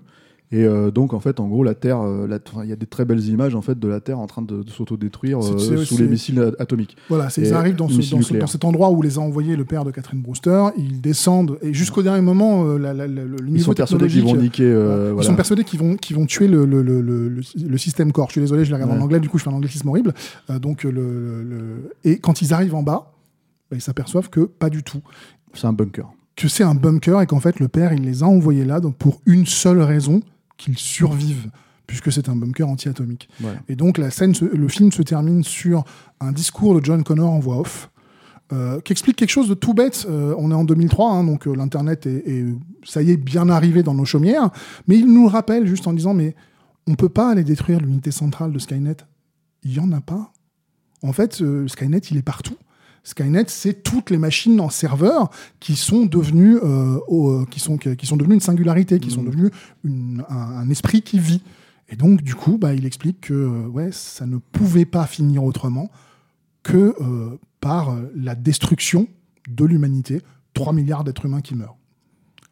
Et euh, donc en fait, en gros, la Terre, euh, il y a des très belles images en fait de la Terre en train de, de s'autodétruire euh, sous les missiles atomiques. Voilà, Et ils arrivent dans, ce- missile dans, ce- nucléaire. dans cet endroit où les a envoyés le père de Catherine Brewster. Ils descendent et jusqu'au dernier moment, euh, la- la- la- le Ils niveau sont persuadés qu'ils vont niquer. Ils sont persuadés qu'ils vont, qu'ils vont tuer le, le, le, le, le- le système corps. Je suis désolé, je l'ai regardé Ouais. en anglais, du coup je fais un anglicisme horrible. Donc, Et quand ils arrivent en bas, bah, ils s'aperçoivent que pas du tout. C'est un bunker. Que c'est un bunker et qu'en fait le père il les a envoyés là donc pour une seule raison, qu'ils survivent, puisque c'est un bunker anti-atomique. Et donc la scène, le film se termine sur un discours de John Connor en voix off, euh, qui explique quelque chose de tout bête. Euh, on est en 2003, hein, donc euh, l'internet est, est, ça y est bien arrivé dans nos chaumières, mais il nous le rappelle juste en disant mais on peut pas aller détruire l'unité centrale de Skynet. Il y en a pas. En fait, Skynet il est partout. Skynet, c'est toutes les machines en serveur qui sont devenues, euh, au- euh, qui sont, qui sont devenues une singularité, qui sont Mhm. devenues une- un, un esprit qui vit. Et donc, du coup, bah, il explique que euh, ouais, ça ne pouvait pas finir autrement que euh, par la destruction de l'humanité. 3 milliards d'êtres humains qui meurent.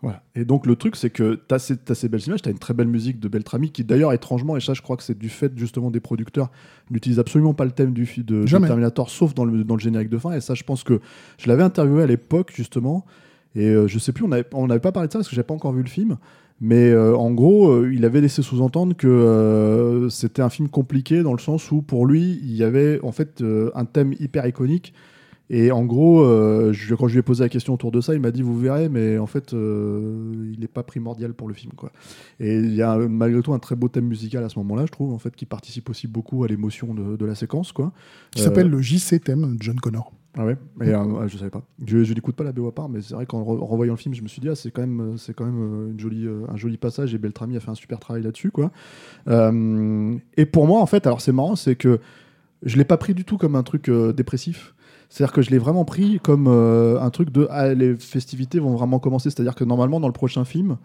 Voilà. Et donc le truc, c'est que tu as, ces belles images, tu as une très belle musique de Beltrami qui d'ailleurs étrangement, et ça je crois que c'est du fait justement des producteurs, n'utilise absolument pas le thème du, de, de. Terminator sauf dans le, dans le générique de fin. Et ça je pense que je l'avais interviewé à l'époque justement, et euh, je sais plus, on n'avait on pas parlé de ça parce que j'ai pas encore vu le film. Mais euh, en gros, euh, il avait laissé sous-entendre que euh, c'était un film compliqué dans le sens où pour lui, il y avait en fait un thème hyper iconique et en gros, euh, je- quand je lui ai posé la question autour de ça, il m'a dit Vous verrez, mais en fait, euh, il n'est pas primordial pour le film. Quoi. Et il y a euh, malgré tout un très beau thème musical à ce moment-là, je trouve, en fait, qui participe aussi beaucoup à l'émotion de, de la séquence. Quoi. Qui Euh, s'appelle le JC thème John Connor. Ah ouais et, euh, Je savais pas. Je, je n'écoute pas la BO à part, mais c'est vrai qu'en re- revoyant le film, je me suis dit Ah, c'est quand même, euh, c'est quand même euh, une jolie, euh, un joli passage et Beltrami a fait un super travail là-dessus. Quoi. Euh, et pour moi, en fait, alors c'est marrant, c'est que je l'ai pas pris du tout comme un truc euh, dépressif. C'est-à-dire que je l'ai vraiment pris comme euh, un truc de ah, les festivités vont vraiment commencer. C'est-à-dire que normalement, dans le prochain film,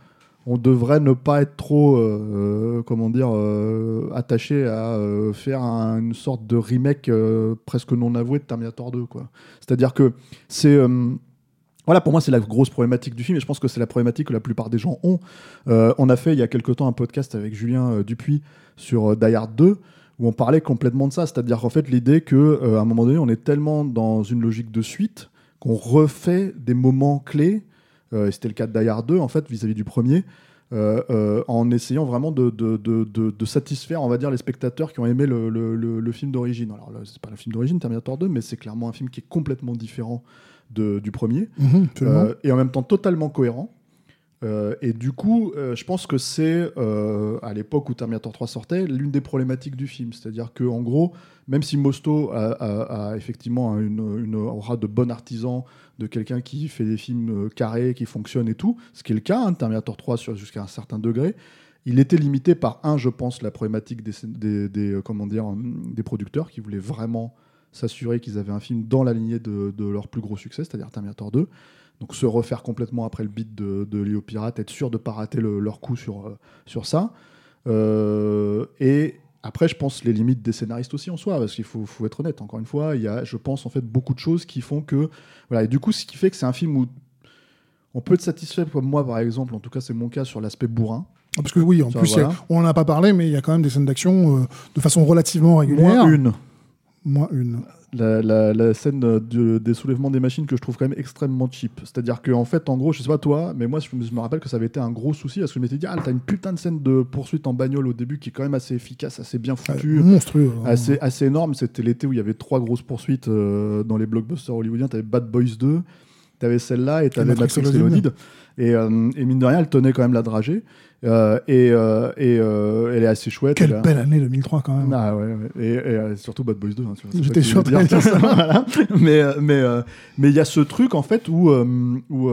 on devrait ne pas être trop, euh, comment dire, euh, attaché à euh, faire un- une sorte de remake euh, presque non avoué de Terminator 2. quoi. C'est-à-dire que c'est. euh, voilà, pour moi, c'est la grosse problématique du film, et je pense que c'est la problématique que la plupart des gens ont. Euh, on a fait il y a quelque temps un podcast avec Julien euh, Dupuis sur euh, Die Hard 2, où on parlait complètement de ça. C'est-à-dire qu'en fait, l'idée qu'à un moment donné, on est tellement dans une logique de suite qu'on refait des moments clés, euh, et c'était le cas de Die Hard 2, en fait, vis-à-vis du premier, euh, euh, en essayant vraiment de, de, de, de- de satisfaire, on va dire, les spectateurs qui ont aimé le, le- le- le film d'origine. Alors, c'est pas le film d'origine, Terminator 2, mais c'est clairement un film qui est complètement différent de- du premier. Mhm. Euh, et en même temps totalement cohérent. Euh, et du coup, euh, je pense que c'est, euh, à l'époque où Terminator 3 sortait, l'une des problématiques du film. C'est-à-dire que en gros, même si Mosto a, effectivement une, une aura de bon artisan, de quelqu'un qui fait des films carrés, qui fonctionnent et tout, ce qui est le cas, hein, Terminator 3 sur- jusqu'à un certain degré, il était limité par, un, je pense, la problématique des, comment dire, hum, des producteurs qui voulaient vraiment s'assurer qu'ils avaient un film dans la lignée de leur plus gros succès, c'est-à-dire Terminator 2. Donc se refaire complètement après le beat de, de Léo Pirate, être sûr de ne pas rater le- leur coup sur, euh, sur ça. Euh, et après, je pense les limites des scénaristes aussi en soi, parce qu'il faut, faut être honnête, encore une fois, il y a, je pense, en fait, beaucoup de choses qui font que... Voilà, et du coup, ce qui fait que c'est un film où on peut être satisfait, comme moi, par exemple, en tout cas, c'est mon cas, sur l'aspect bourrin. Parce que oui, en Ça, plus, voilà. on n'en a pas parlé, mais il y a quand même des scènes d'action euh, de façon relativement régulière. Moins une. Moins une. La, la- la scène de- des soulèvements des machines que je trouve quand même extrêmement cheap. C'est-à-dire que en fait, en gros, je sais pas toi, mais moi, je me, je me rappelle que ça avait été un gros souci parce que je m'étais dit, ah, t'as une putain de scène de poursuite en bagnole au début qui est quand même assez efficace, assez bien Ouais, foutue. monstrueux. hein. Assez, assez énorme, c'était l'été où il y avait trois grosses poursuites euh, dans les blockbusters hollywoodiens. T'avais Bad Boys 2, t'avais celle-là et t'avais Matrix Reloaded. Et, euh, et mine de rien, elle tenait quand même la dragée. Euh, et euh, et elle est assez chouette. Quelle belle année 2003 quand même. ah ouais, ouais. Et, et, surtout Bad Boys 2. hein, J'étais sûr de dire ça. Voilà. mais mais mais il y a ce truc en fait où où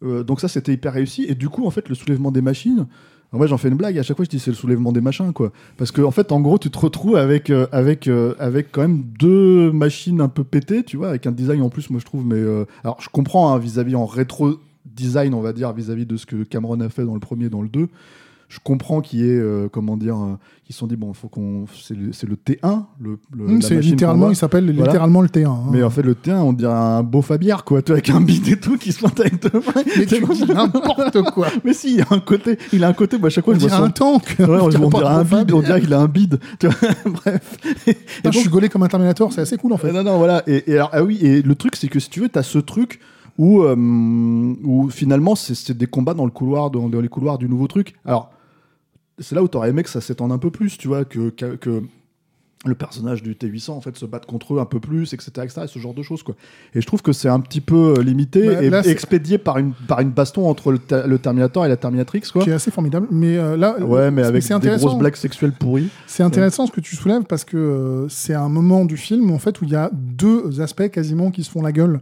donc ça c'était hyper réussi et du coup en fait le soulèvement des machines moi, j'en fais une blague. À chaque fois, je dis c'est le soulèvement des machins, quoi. Parce que, en fait, en gros, tu te retrouves avec, euh, avec, euh, avec quand même deux machines un peu pétées, tu vois, avec un design en plus, moi, je trouve. Mais euh, alors, je comprends hein, vis-à-vis en rétro design, on va dire, vis-à-vis de ce que Cameron a fait dans le premier et dans le 2 je comprends qu'il y ait, euh, comment dire, euh, qu'ils se sont dit, bon, faut qu'on. C'est le, c'est le T1, le. le- la machine littéralement, il s'appelle Voilà. littéralement le T1. hein. Mais en fait, le T1, on dirait un beau Fabiard, quoi, avec un bide et tout qui se plante avec deux mains. Mais tu n'importe quoi. Mais si, il y a un côté, il a un côté, à chaque fois, On je dirait un tank. Ouais, on, on dirait un bide, on dirait qu'il a un bide. Tu vois, Bref. Et je donc- suis gaulé comme un Terminator, c'est assez cool en fait. Non, non, voilà. Et, et alors, ah oui, et le truc, c'est que si tu veux, t'as ce truc où, euh, où finalement, c'est des combats dans le couloir, dans, dans les couloirs du nouveau truc. Alors, c'est là où t'aurais aimé que ça s'étende un peu plus, tu vois, que, que, que le personnage du T800 en fait se batte contre eux un peu plus, etc., etc., et ce genre de choses, quoi. Et je trouve que c'est un petit peu euh, limité Bah, et là, expédié par une, par une baston entre le, le Terminator et la Terminatrix, quoi. Qui est assez formidable. Mais euh, là, Ouais, mais avec c'est des intéressant. grosses blagues sexuelles pourries. C'est intéressant ce que tu soulèves parce que euh, c'est un moment du film en fait où il y a deux aspects quasiment qui se font la gueule.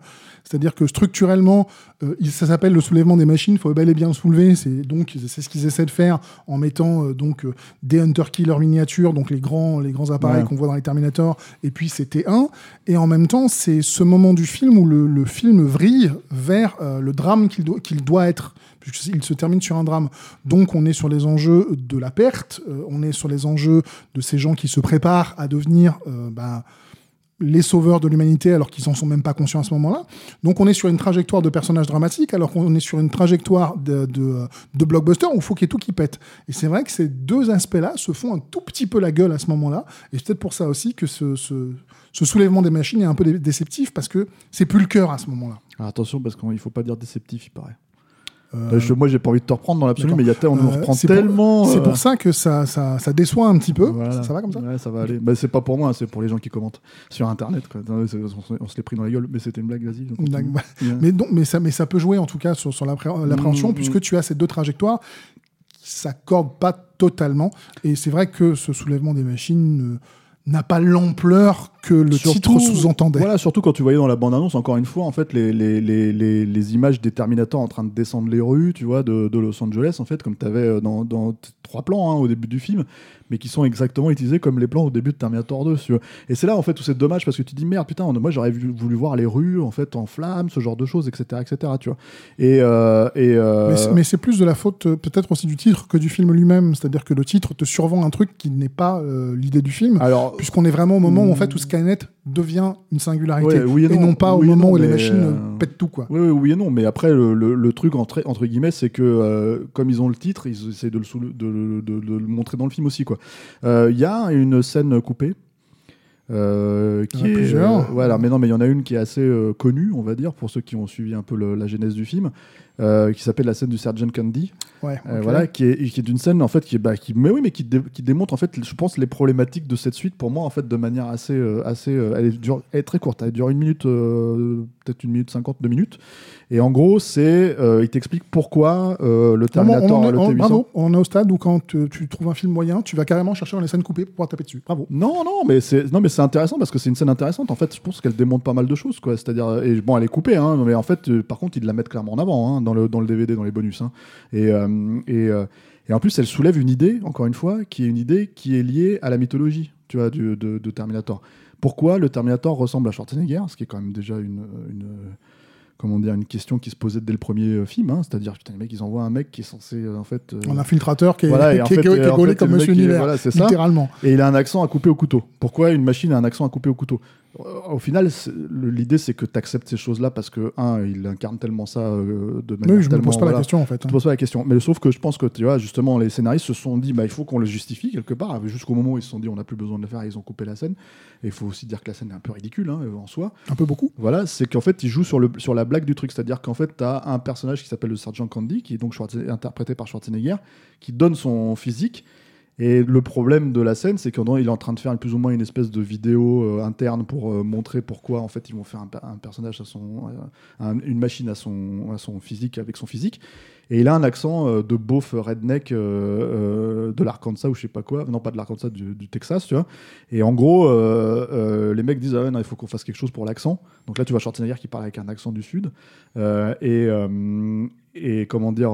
C'est-à-dire que structurellement, euh, ça s'appelle le soulèvement des machines. Il faut bel et bien le soulever. C'est donc c'est ce qu'ils essaient de faire en mettant euh, donc euh, des hunter killer miniatures, donc les grands les grands appareils Ouais. qu'on voit dans les Terminator. Et puis c'était un. Et en même temps, c'est ce moment du film où le, le film vrille vers le drame qu'il doit qu'il doit être puisqu'il se termine sur un drame. Donc on est sur les enjeux de la perte, on est sur les enjeux de ces gens qui se préparent à devenir bah, les sauveurs de l'humanité alors qu'ils en sont même pas conscients à ce moment-là. Donc on est sur une trajectoire de personnages dramatiques alors qu'on est sur une trajectoire de, de, blockbuster où il faut qu'il y ait tout qui pète. Et c'est vrai que ces deux aspects-là se font un tout petit peu la gueule à ce moment-là. Et c'est peut-être pour ça aussi que ce, ce, ce soulèvement des machines est un peu dé- déceptif parce que c'est plus le cœur à ce moment-là. Alors attention, parce qu'il faut pas dire déceptif, il paraît. Euh, je- moi, j'ai pas envie de te reprendre dans l'absolu, mais il y a on nous Euh, reprend c'est pour- tellement. C'est euh, pour ça que ça, ça, ça déçoit un petit peu. Voilà. Ça, ça va comme ça Ouais, ça va aller. Bah, c'est pas pour moi, c'est pour les gens qui commentent sur Internet. Quoi. On, se l'est pris dans la gueule, mais c'était une blague, vas-y. Ouais. Mais, donc, mais, ça, mais ça peut jouer en tout cas sur, sur l'appré- l'appréhension, Mm, puisque tu as ces deux trajectoires qui s'accordent pas totalement. Et c'est vrai que ce soulèvement des machines euh, n'a pas l'ampleur que le Surtout- titre sous-entendait. Voilà, surtout quand tu voyais dans la bande-annonce, encore une fois, en fait, les, les, les, les, images des Terminators en train de descendre les rues, tu vois, de, de Los Angeles, en fait, comme tu avais dans, dans t- trois plans hein, au début du film, mais qui sont exactement utilisés comme les plans au début de Terminator 2. tu vois. Et c'est là, en fait, où c'est dommage parce que tu te dis, merde, putain, moi j'aurais voulu voir les rues, en fait, en flammes, ce genre de choses, etc., etc., tu vois. Et. euh, et euh, Mais c'est- plus de la faute euh, peut-être aussi du titre que du film lui-même. C'est-à-dire que le titre te survend un truc qui n'est pas euh, l'idée du film. alors, Puisqu'on est vraiment au moment où, en fait, où Skynet devient une singularité. Ouais, oui et et non. pas au Oui moment non, où les machines euh, pètent tout, quoi. Oui, oui, oui et non, mais après, le, le- le truc, entre, entre guillemets, c'est que euh, comme ils ont le titre, ils essaient de le, soule- de, le- de- de le montrer dans le film aussi. quoi. Euh, Il y a une scène coupée. euh, Il y qui en a est, plusieurs. euh, voilà, mais non, mais il y en a une qui est assez euh, connue, on va dire, pour ceux qui ont suivi un peu le- la genèse du film, euh, qui s'appelle la scène du Sergeant Candy. Ouais, Euh, ok. voilà, qui est, qui est une scène en fait qui bah, qui, mais oui, mais qui, dé- qui démontre en fait, je pense, les problématiques de cette suite pour moi en fait de manière assez, euh, assez, euh, elle, est dure- elle est très courte, elle dure une minute, euh, peut-être une minute cinquante, deux minutes, et en gros c'est, euh, il t'explique pourquoi euh, le On, Terminator, on en est- le on- T800. bravo, on est au stade où quand euh, tu trouves un film moyen, tu vas carrément chercher dans les scènes coupées pour pouvoir taper dessus. Bravo. Non, non, mais c'est non, mais c'est intéressant parce que c'est une scène intéressante. En fait, je pense qu'elle démontre pas mal de choses, quoi. C'est-à-dire, euh, et bon, elle est coupée, hein, mais en fait, euh, par contre, ils la mettent clairement en avant hein, dans le dans le DVD, dans les bonus. hein. Et euh, et, euh, et en plus, elle soulève une idée, encore une fois, qui est une idée qui est liée à la mythologie, tu vois, du, de, de Terminator. Pourquoi le Terminator ressemble à Schwarzenegger, ce qui est quand même déjà une, une comment dire, une question qui se posait dès le premier euh, film, hein. c'est-à-dire, putain, les mecs, ils envoient un mec qui est censé, euh, en fait, euh, Un infiltrateur qui est, Voilà, en fait, qui qui est gaulé comme Monsieur Univers. voilà, littéralement. Et il a un accent à couper au couteau. Pourquoi une machine a un accent à couper au couteau? Au final, l'idée c'est que tu acceptes ces choses-là parce que, un, il incarne tellement ça euh, de manière Oui, je me tellement, pose pas la question en fait. Je te pose pas la question. Mais sauf que je pense que, tu vois, justement, les scénaristes se sont dit, bah, il faut qu'on le justifie quelque part. Jusqu'au moment où ils se sont dit, on n'a plus besoin de le faire, ils ont coupé la scène. Et il faut aussi dire que la scène est un peu ridicule hein, en soi. Un peu beaucoup. Voilà, c'est qu'en fait, il joue sur, le, sur la blague du truc. C'est-à-dire qu'en fait, tu as un personnage qui s'appelle le Sergeant Candy, qui est donc interprété par Schwarzenegger, qui donne son physique. Et le problème de la scène, c'est qu'il est en train de faire plus ou moins une espèce de vidéo euh, interne pour euh, montrer pourquoi en fait ils vont faire un, per- un personnage à son, euh, un- une machine à son, à son physique avec son physique. Et il a un accent de beauf redneck de l'Arkansas ou je sais pas quoi, non pas de l'Arkansas, du, du Texas, tu vois. Et en gros, euh, euh, les mecs disent ah non, il faut qu'on fasse quelque chose pour l'accent. Donc là, tu vois Schwarzenegger qui parle avec un accent du sud. Euh, et, et comment dire,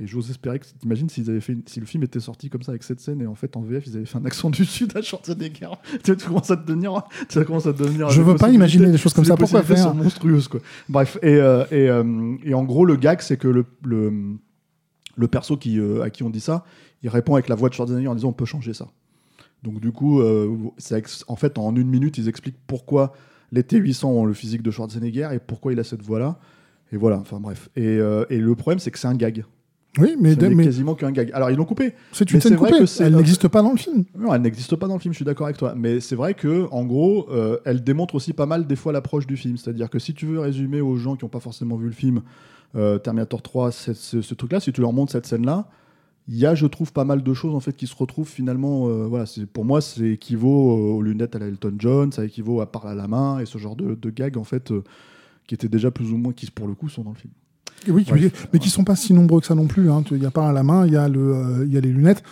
et j'ose espérer que t'imagines s'ils avaient fait, une- si le film était sorti comme ça avec cette scène et en fait en VF ils avaient fait un accent du sud à Schwarzenegger. tu commences à te devenir, ça commence à devenir. Je veux pas imaginer des choses comme ça. Pourquoi faire sont monstrueuses quoi. Bref, et, et, et en gros le gag c'est que le, le le perso qui euh, à qui on dit ça, il répond avec la voix de Schwarzenegger en disant on peut changer ça. Donc du coup, euh, en fait en une minute ils expliquent pourquoi les T800 ont le physique de Schwarzenegger et pourquoi il a cette voix là. Et voilà, enfin bref. Et, euh, et le problème c'est que c'est un gag. Oui, mais, Ce mais quasiment qu'un gag. Alors ils l'ont coupé. c'est une scène coupée. Elle n'existe pas dans le film. Non, elle n'existe pas dans le film, je suis d'accord avec toi. Mais c'est vrai que, en gros, euh, elle démontre aussi pas mal des fois l'approche du film. C'est-à-dire que si tu veux résumer aux gens qui n'ont pas forcément vu le film euh, Terminator 3, ce, ce- ce truc-là, si tu leur montres cette scène-là, il y a, je trouve, pas mal de choses en fait qui se retrouvent finalement. euh, voilà, c'est pour moi, c'est équivaut euh, aux lunettes à la Elton John, ça équivaut à parler à la main et ce genre de, de gags en fait euh, qui étaient déjà plus ou moins, qui pour le coup sont dans le film. Oui, oui, mais qui sont pas si nombreux que ça non plus. hein. Il n'y a pas à la main, il y, a le, il y a les lunettes.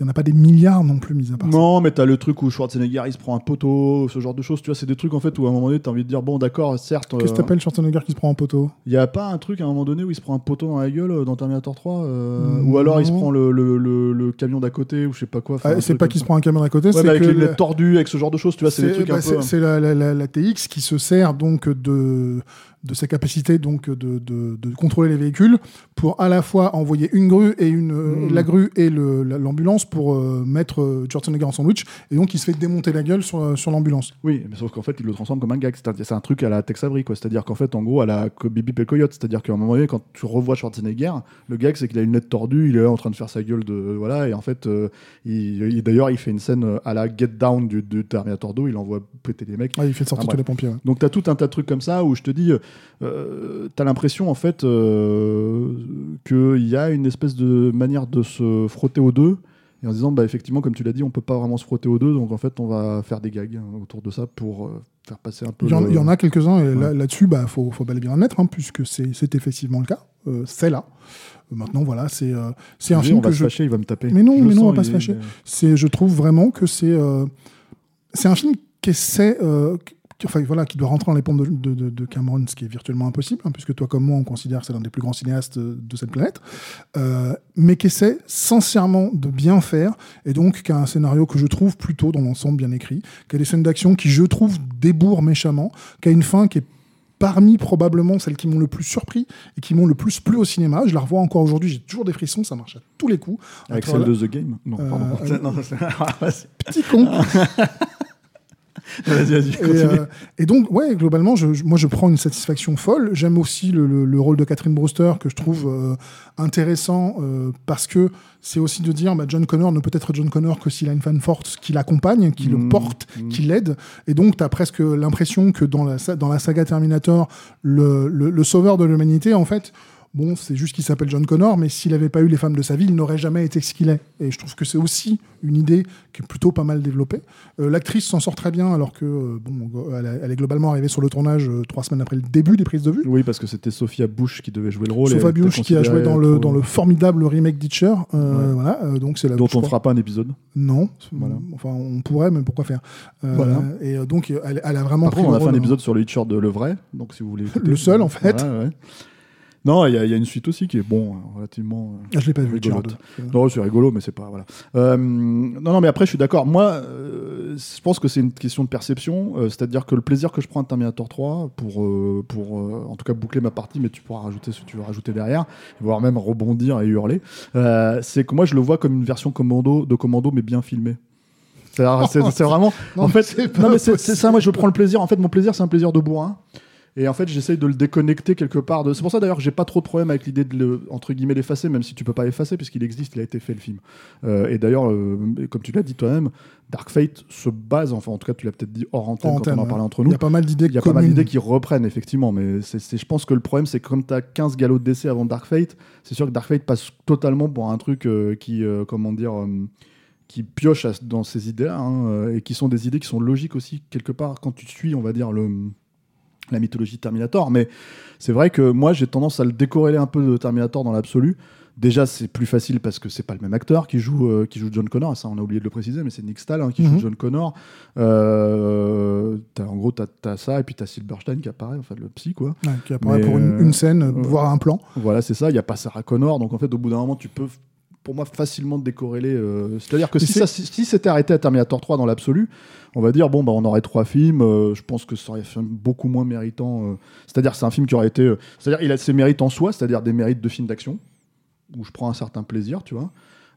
Il n'y en a pas des milliards non plus, mis à part ça. Non, mais t'as le truc où Schwarzenegger il se prend un poteau, ce genre de choses. Tu vois, c'est des trucs en fait où à un moment donné t'as envie de dire bon, d'accord, certes. Qu'est-ce que euh, t'appelles Schwarzenegger qui se prend en poteau? Il y a pas un truc à un moment donné où il se prend un poteau dans la gueule euh, dans Terminator 3 euh, Ou alors il se prend le, le, le- le camion d'à côté ou je sais pas quoi. Ah, un C'est pas qu'il se prend un camion à côté, Ouais, c'est avec que les lunettes tordues, avec ce genre de choses, tu vois, c'est des trucs bah, un c'est- peu. c'est la, la- la- la TX qui se sert donc de, de sa capacité donc de, de- de contrôler les véhicules pour à la fois envoyer une grue et une euh, Mm. la grue et l'ambulance pour euh, mettre euh, Schwarzenegger en sandwich et donc il se fait démonter la gueule sur, euh, sur l'ambulance. Oui, mais sauf qu'en fait, il le transforme comme un gag. C'est un, un truc à la Tex Avery, quoi. C'est-à-dire qu'en fait, en gros, à la Bibi et Coyote. C'est-à-dire qu'à un moment donné, quand tu revois Schwarzenegger, le gag, c'est qu'il a une lettre tordue, il est là en train de faire sa gueule de. Voilà, et en fait, euh, il, il- d'ailleurs, il fait une scène euh, à la Get Down du, du Terminator 2, il envoie péter les mecs. Ouais, il fait sortir Ah, tous les pompiers. ouais. Donc tu as tout un tas de trucs comme ça où je te dis, euh, tu as l'impression en fait euh, qu'il y a une espèce de manière de se frotter aux deux. Et en disant, bah, effectivement, comme tu l'as dit, on peut pas vraiment se frotter aux deux, donc en fait, on va faire des gags hein, autour de ça pour euh, faire passer un peu. Il y, en, le- y en a quelques-uns et là- Ouais. là-dessus, bah, faut, faut bel et bien admettre, hein, puisque c'est effectivement le cas. Euh, c'est là. Maintenant, voilà, c'est c'est un film on va que se je, fâcher, il va me taper. Mais non, Je mais non, on va pas se est- fâcher. c'est, je trouve vraiment que c'est c'est un film qui essaie, enfin, voilà, qui doit rentrer dans les pompes de, de- de- de Cameron, ce qui est virtuellement impossible, hein, puisque toi comme moi, on considère que c'est l'un des plus grands cinéastes de cette planète, euh, mais qui essaie sincèrement de bien faire, et donc qui a un scénario que je trouve plutôt dans l'ensemble bien écrit, qui a des scènes d'action qui, je trouve, débourrent méchamment, qui a une fin qui est parmi probablement celles qui m'ont le plus surpris et qui m'ont le plus plu au cinéma. Je la revois encore aujourd'hui, j'ai toujours des frissons, ça marche à tous les coups. Avec celle de The Game Non, Euh, pardon. euh, Non, c'est- Petit con. vas-y, vas-y, Et, euh, et donc, ouais, globalement, je, je- moi, je prends une satisfaction folle. J'aime aussi le, le- le rôle de Catherine Brewster que je trouve euh, intéressant euh, parce que c'est aussi de dire, bah, John Connor ne peut être John Connor que s'il a une fan forte qui l'accompagne, qui le Mm, porte, mm. qui l'aide. Et donc, tu as presque l'impression que dans la, dans la saga Terminator, le- le sauveur de l'humanité, en fait, Bon, c'est juste qu'il s'appelle John Connor, mais s'il n'avait pas eu les femmes de sa vie, il n'aurait jamais été ce qu'il est. Et je trouve que c'est aussi une idée qui est plutôt pas mal développée. Euh, L'actrice s'en sort très bien, alors que euh, bon, elle, a- elle est globalement arrivée sur le tournage euh, trois semaines après le début des prises de vue. Oui, parce que c'était Sophia Bush qui devait jouer le rôle. Sophia Bush qui a joué dans le, trop- dans le formidable remake d'Itcher. Ouais. Voilà, donc c'est la dont on ne fera pas un épisode. Non, Voilà. enfin on pourrait, mais pourquoi faire? Voilà. Et donc elle, elle a vraiment pris contre, on a fait un rôle, épisode sur le Hitcher de Le Vrai, donc si vous voulez. écouter, Le seul, en fait. Ouais, ouais. Non, il y, a- il y a une suite aussi qui est bon, euh, relativement. euh, Ah, je l'ai pas vu. rigolote. Non, c'est rigolo, mais c'est pas. Voilà. Euh, non, non, mais après, je suis d'accord. Moi, euh, je pense que c'est une question de perception. C'est-à-dire que le plaisir que je prends de Terminator 3, pour, pour en tout cas boucler ma partie, mais tu pourras rajouter ce que tu veux rajouter derrière, voire même rebondir et hurler, c'est que moi, je le vois comme une version commando, de commando, mais bien filmée. C'est vraiment. Non, en fait, c'est ça. Moi, je prends le plaisir. En fait, mon plaisir, c'est un plaisir de bourrin. Et en fait, j'essaye de le déconnecter quelque part. De... C'est pour ça d'ailleurs que j'ai pas trop de problème avec l'idée de le, entre guillemets l'effacer, même si tu peux pas l'effacer puisqu'il existe, il a été fait le film. Euh, et d'ailleurs, euh, comme tu l'as dit toi-même, Dark Fate se base, enfin en tout cas tu l'as peut-être dit hors antenne quand on en parlait entre Il nous. y a pas mal d'idées Il y a pas mal d'idées qui reprennent effectivement, mais c'est, je pense que le problème c'est que comme tu as 15 galops d'essai avant Dark Fate, c'est sûr que Dark Fate passe totalement pour un truc euh, qui, comment dire, qui pioche à- dans ces idées-là hein, et qui sont des idées qui sont logiques aussi quelque part quand tu suis, on va dire le la mythologie de Terminator. Mais c'est vrai que moi, j'ai tendance à le décorréler un peu de Terminator dans l'absolu. Déjà, c'est plus facile parce que c'est pas le même acteur qui joue, euh, qui joue John Connor. Ça, on a oublié de le préciser, mais c'est Nick Stahl hein, qui Mhm. joue John Connor. Euh, t'as- en gros, t'as as ça, et puis t'as Silverstein qui apparaît, enfin le psy, quoi. Ouais, qui apparaît Mais, pour une, une scène, euh, voire un plan. Voilà, c'est ça. Il n'y a pas Sarah Connor. Donc, en fait, au bout d'un moment, tu peux, pour moi, facilement te décorréler. euh, C'est-à-dire que Mais si, c'est- ça, si, si c'était arrêté à Terminator 3 dans l'absolu, on va dire, bon, bah, on aurait trois films. euh, je pense que ça aurait fait beaucoup moins méritant. euh, C'est-à-dire que c'est un film qui aurait été. C'est-à-dire il a ses mérites en soi, c'est-à-dire des mérites de film d'action, où je prends un certain plaisir, tu vois.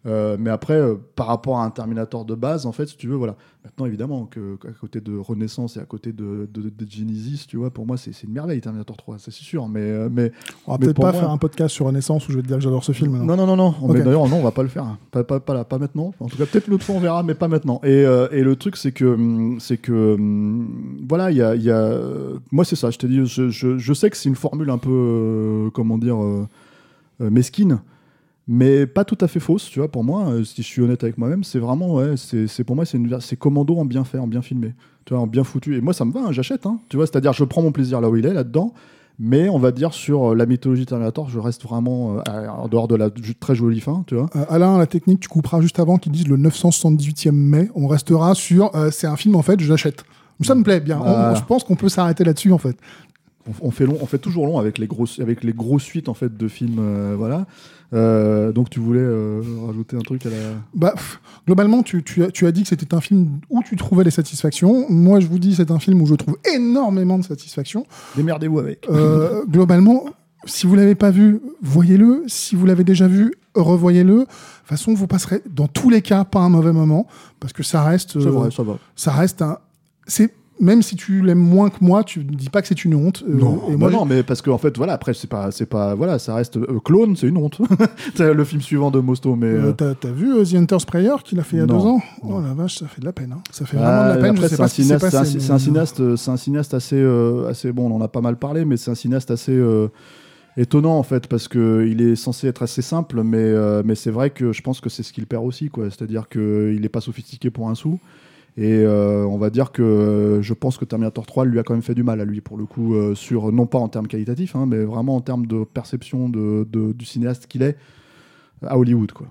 Euh, mais après, euh, par rapport à un Terminator de base, en fait, si tu veux, voilà. Maintenant, évidemment, que, qu'à côté de Renaissance et à côté de, de, de Genesis, tu vois, pour moi, c'est, une merveille, Terminator 3, ça, c'est sûr. Mais, euh, mais On va peut-être pas moi- faire un podcast sur Renaissance où je vais te dire que j'adore ce film. non. non, non, non. Mais d'ailleurs, non, on va pas le faire. Pas, pas, pas, là, pas maintenant. En tout cas, peut-être l'autre fois, on verra, mais pas maintenant. Et, euh, et le truc, c'est que, hum, c'est que, hum, voilà, il y a, y a, moi, c'est ça. Je t'ai dit, je, je, je sais que c'est une formule un peu, comment dire, mesquine, mais pas tout à fait fausse, tu vois. Pour moi, euh, si je suis honnête avec moi-même, c'est vraiment, ouais, c'est, pour moi, c'est commando en bien fait, en bien filmé, tu vois, en bien foutu. Et moi, ça me va, hein, j'achète, hein, tu vois. C'est-à-dire, je prends mon plaisir là où il est, là-dedans. Mais on va dire sur euh, la mythologie Terminator, je reste vraiment euh, en dehors de la très jolie fin, tu vois. Euh, Alain, la technique, tu couperas juste avant qu'ils disent le 978e mai. On restera sur c'est un film, en fait, je l'achète. Ça me plaît bien. On- je pense qu'on peut s'arrêter là-dessus, en fait. On, on fait long, on fait toujours long avec les grosses, avec les grosses suites en fait de films, voilà. Euh, donc tu voulais euh, rajouter un truc à la. Bah, pff, globalement, tu, tu as, tu as dit que c'était un film où tu trouvais les satisfactions. Moi, je vous dis, c'est un film où je trouve énormément de satisfaction. Démerdez-vous avec. Euh, globalement, si vous l'avez pas vu, voyez-le. Si vous l'avez déjà vu, revoyez-le. De toute façon, vous passerez dans tous les cas pas un mauvais moment parce que ça reste, C'est euh, vrai, ça va. ça reste un. C'est même si tu l'aimes moins que moi, tu ne dis pas que c'est une honte. Euh, Non, et bah moi, non, mais parce que en fait, voilà, après c'est pas, c'est pas, voilà, ça reste euh, clone, c'est une honte. c'est le film suivant de Mosto, mais. euh, t'as, vu The Hunter Sprayer qu'il a fait il y a Non, deux ans? non. Oh la vache, ça fait de la peine. hein. Ça fait Ah, vraiment de la peine. c'est pas un cinéaste, c'est un- c'est cinéaste, c'est un cinéaste assez, assez bon. On en a pas mal parlé, mais c'est un cinéaste assez étonnant en fait parce que il est censé être assez simple, mais euh, mais c'est vrai que je pense que c'est ce qu'il perd aussi, quoi. C'est-à-dire que il est pas sophistiqué pour un sou. Et euh, on va dire que euh, je pense que Terminator 3 lui a quand même fait du mal à lui pour le coup euh, sur non pas en termes qualitatifs, hein, mais vraiment en termes de perception de, de- du cinéaste qu'il est à Hollywood, quoi.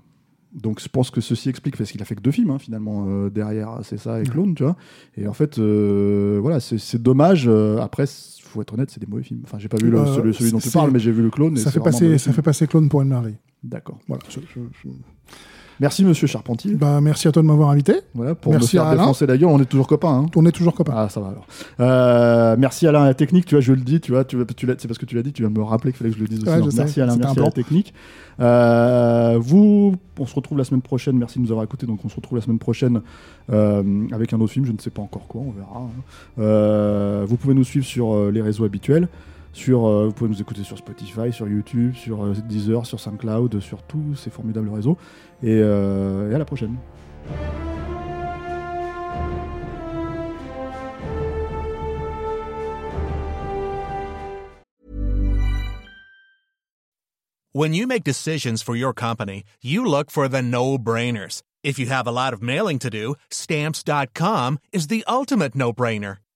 Donc je pense que ceci explique parce qu'il a fait que deux films hein, finalement euh, derrière, c'est ça et Clone, tu vois. Et en fait, euh, voilà, c'est dommage. euh, après, faut être honnête, c'est des mauvais films. Enfin, j'ai pas vu le- celui, celui dont tu parles, mais j'ai vu le Clone. Ça fait, passer, ça fait passer Clone pour une merveille. D'accord. Voilà. je- je- je- Merci Monsieur Charpentier. Bah, merci à toi de m'avoir invité. Voilà pour merci me faire à Alain. défoncer la gueule. On est toujours copains. Hein. On est toujours copains. Ah, ça va alors. Euh, merci Alain à la technique, tu vois, je le dis, tu vois, tu, tu c'est parce que tu l'as dit, tu viens de me rappeler qu'il fallait que je le dise aussi. Ouais, sais, merci Alain, merci à la technique. Euh, vous, on se retrouve la semaine prochaine, merci de nous avoir écoutés, donc on se retrouve la semaine prochaine euh, avec un autre film, je ne sais pas encore quoi, on verra. hein. Vous pouvez nous suivre sur les réseaux habituels. Euh, vous pouvez nous écouter sur Spotify, sur YouTube, sur euh, Deezer, sur SoundCloud, sur tous ces formidables réseaux. Et, euh, et à la prochaine. When you make decisions for your company, you look for the no brainers. If you have a lot of mailing to do, stamps.com is the ultimate no brainer.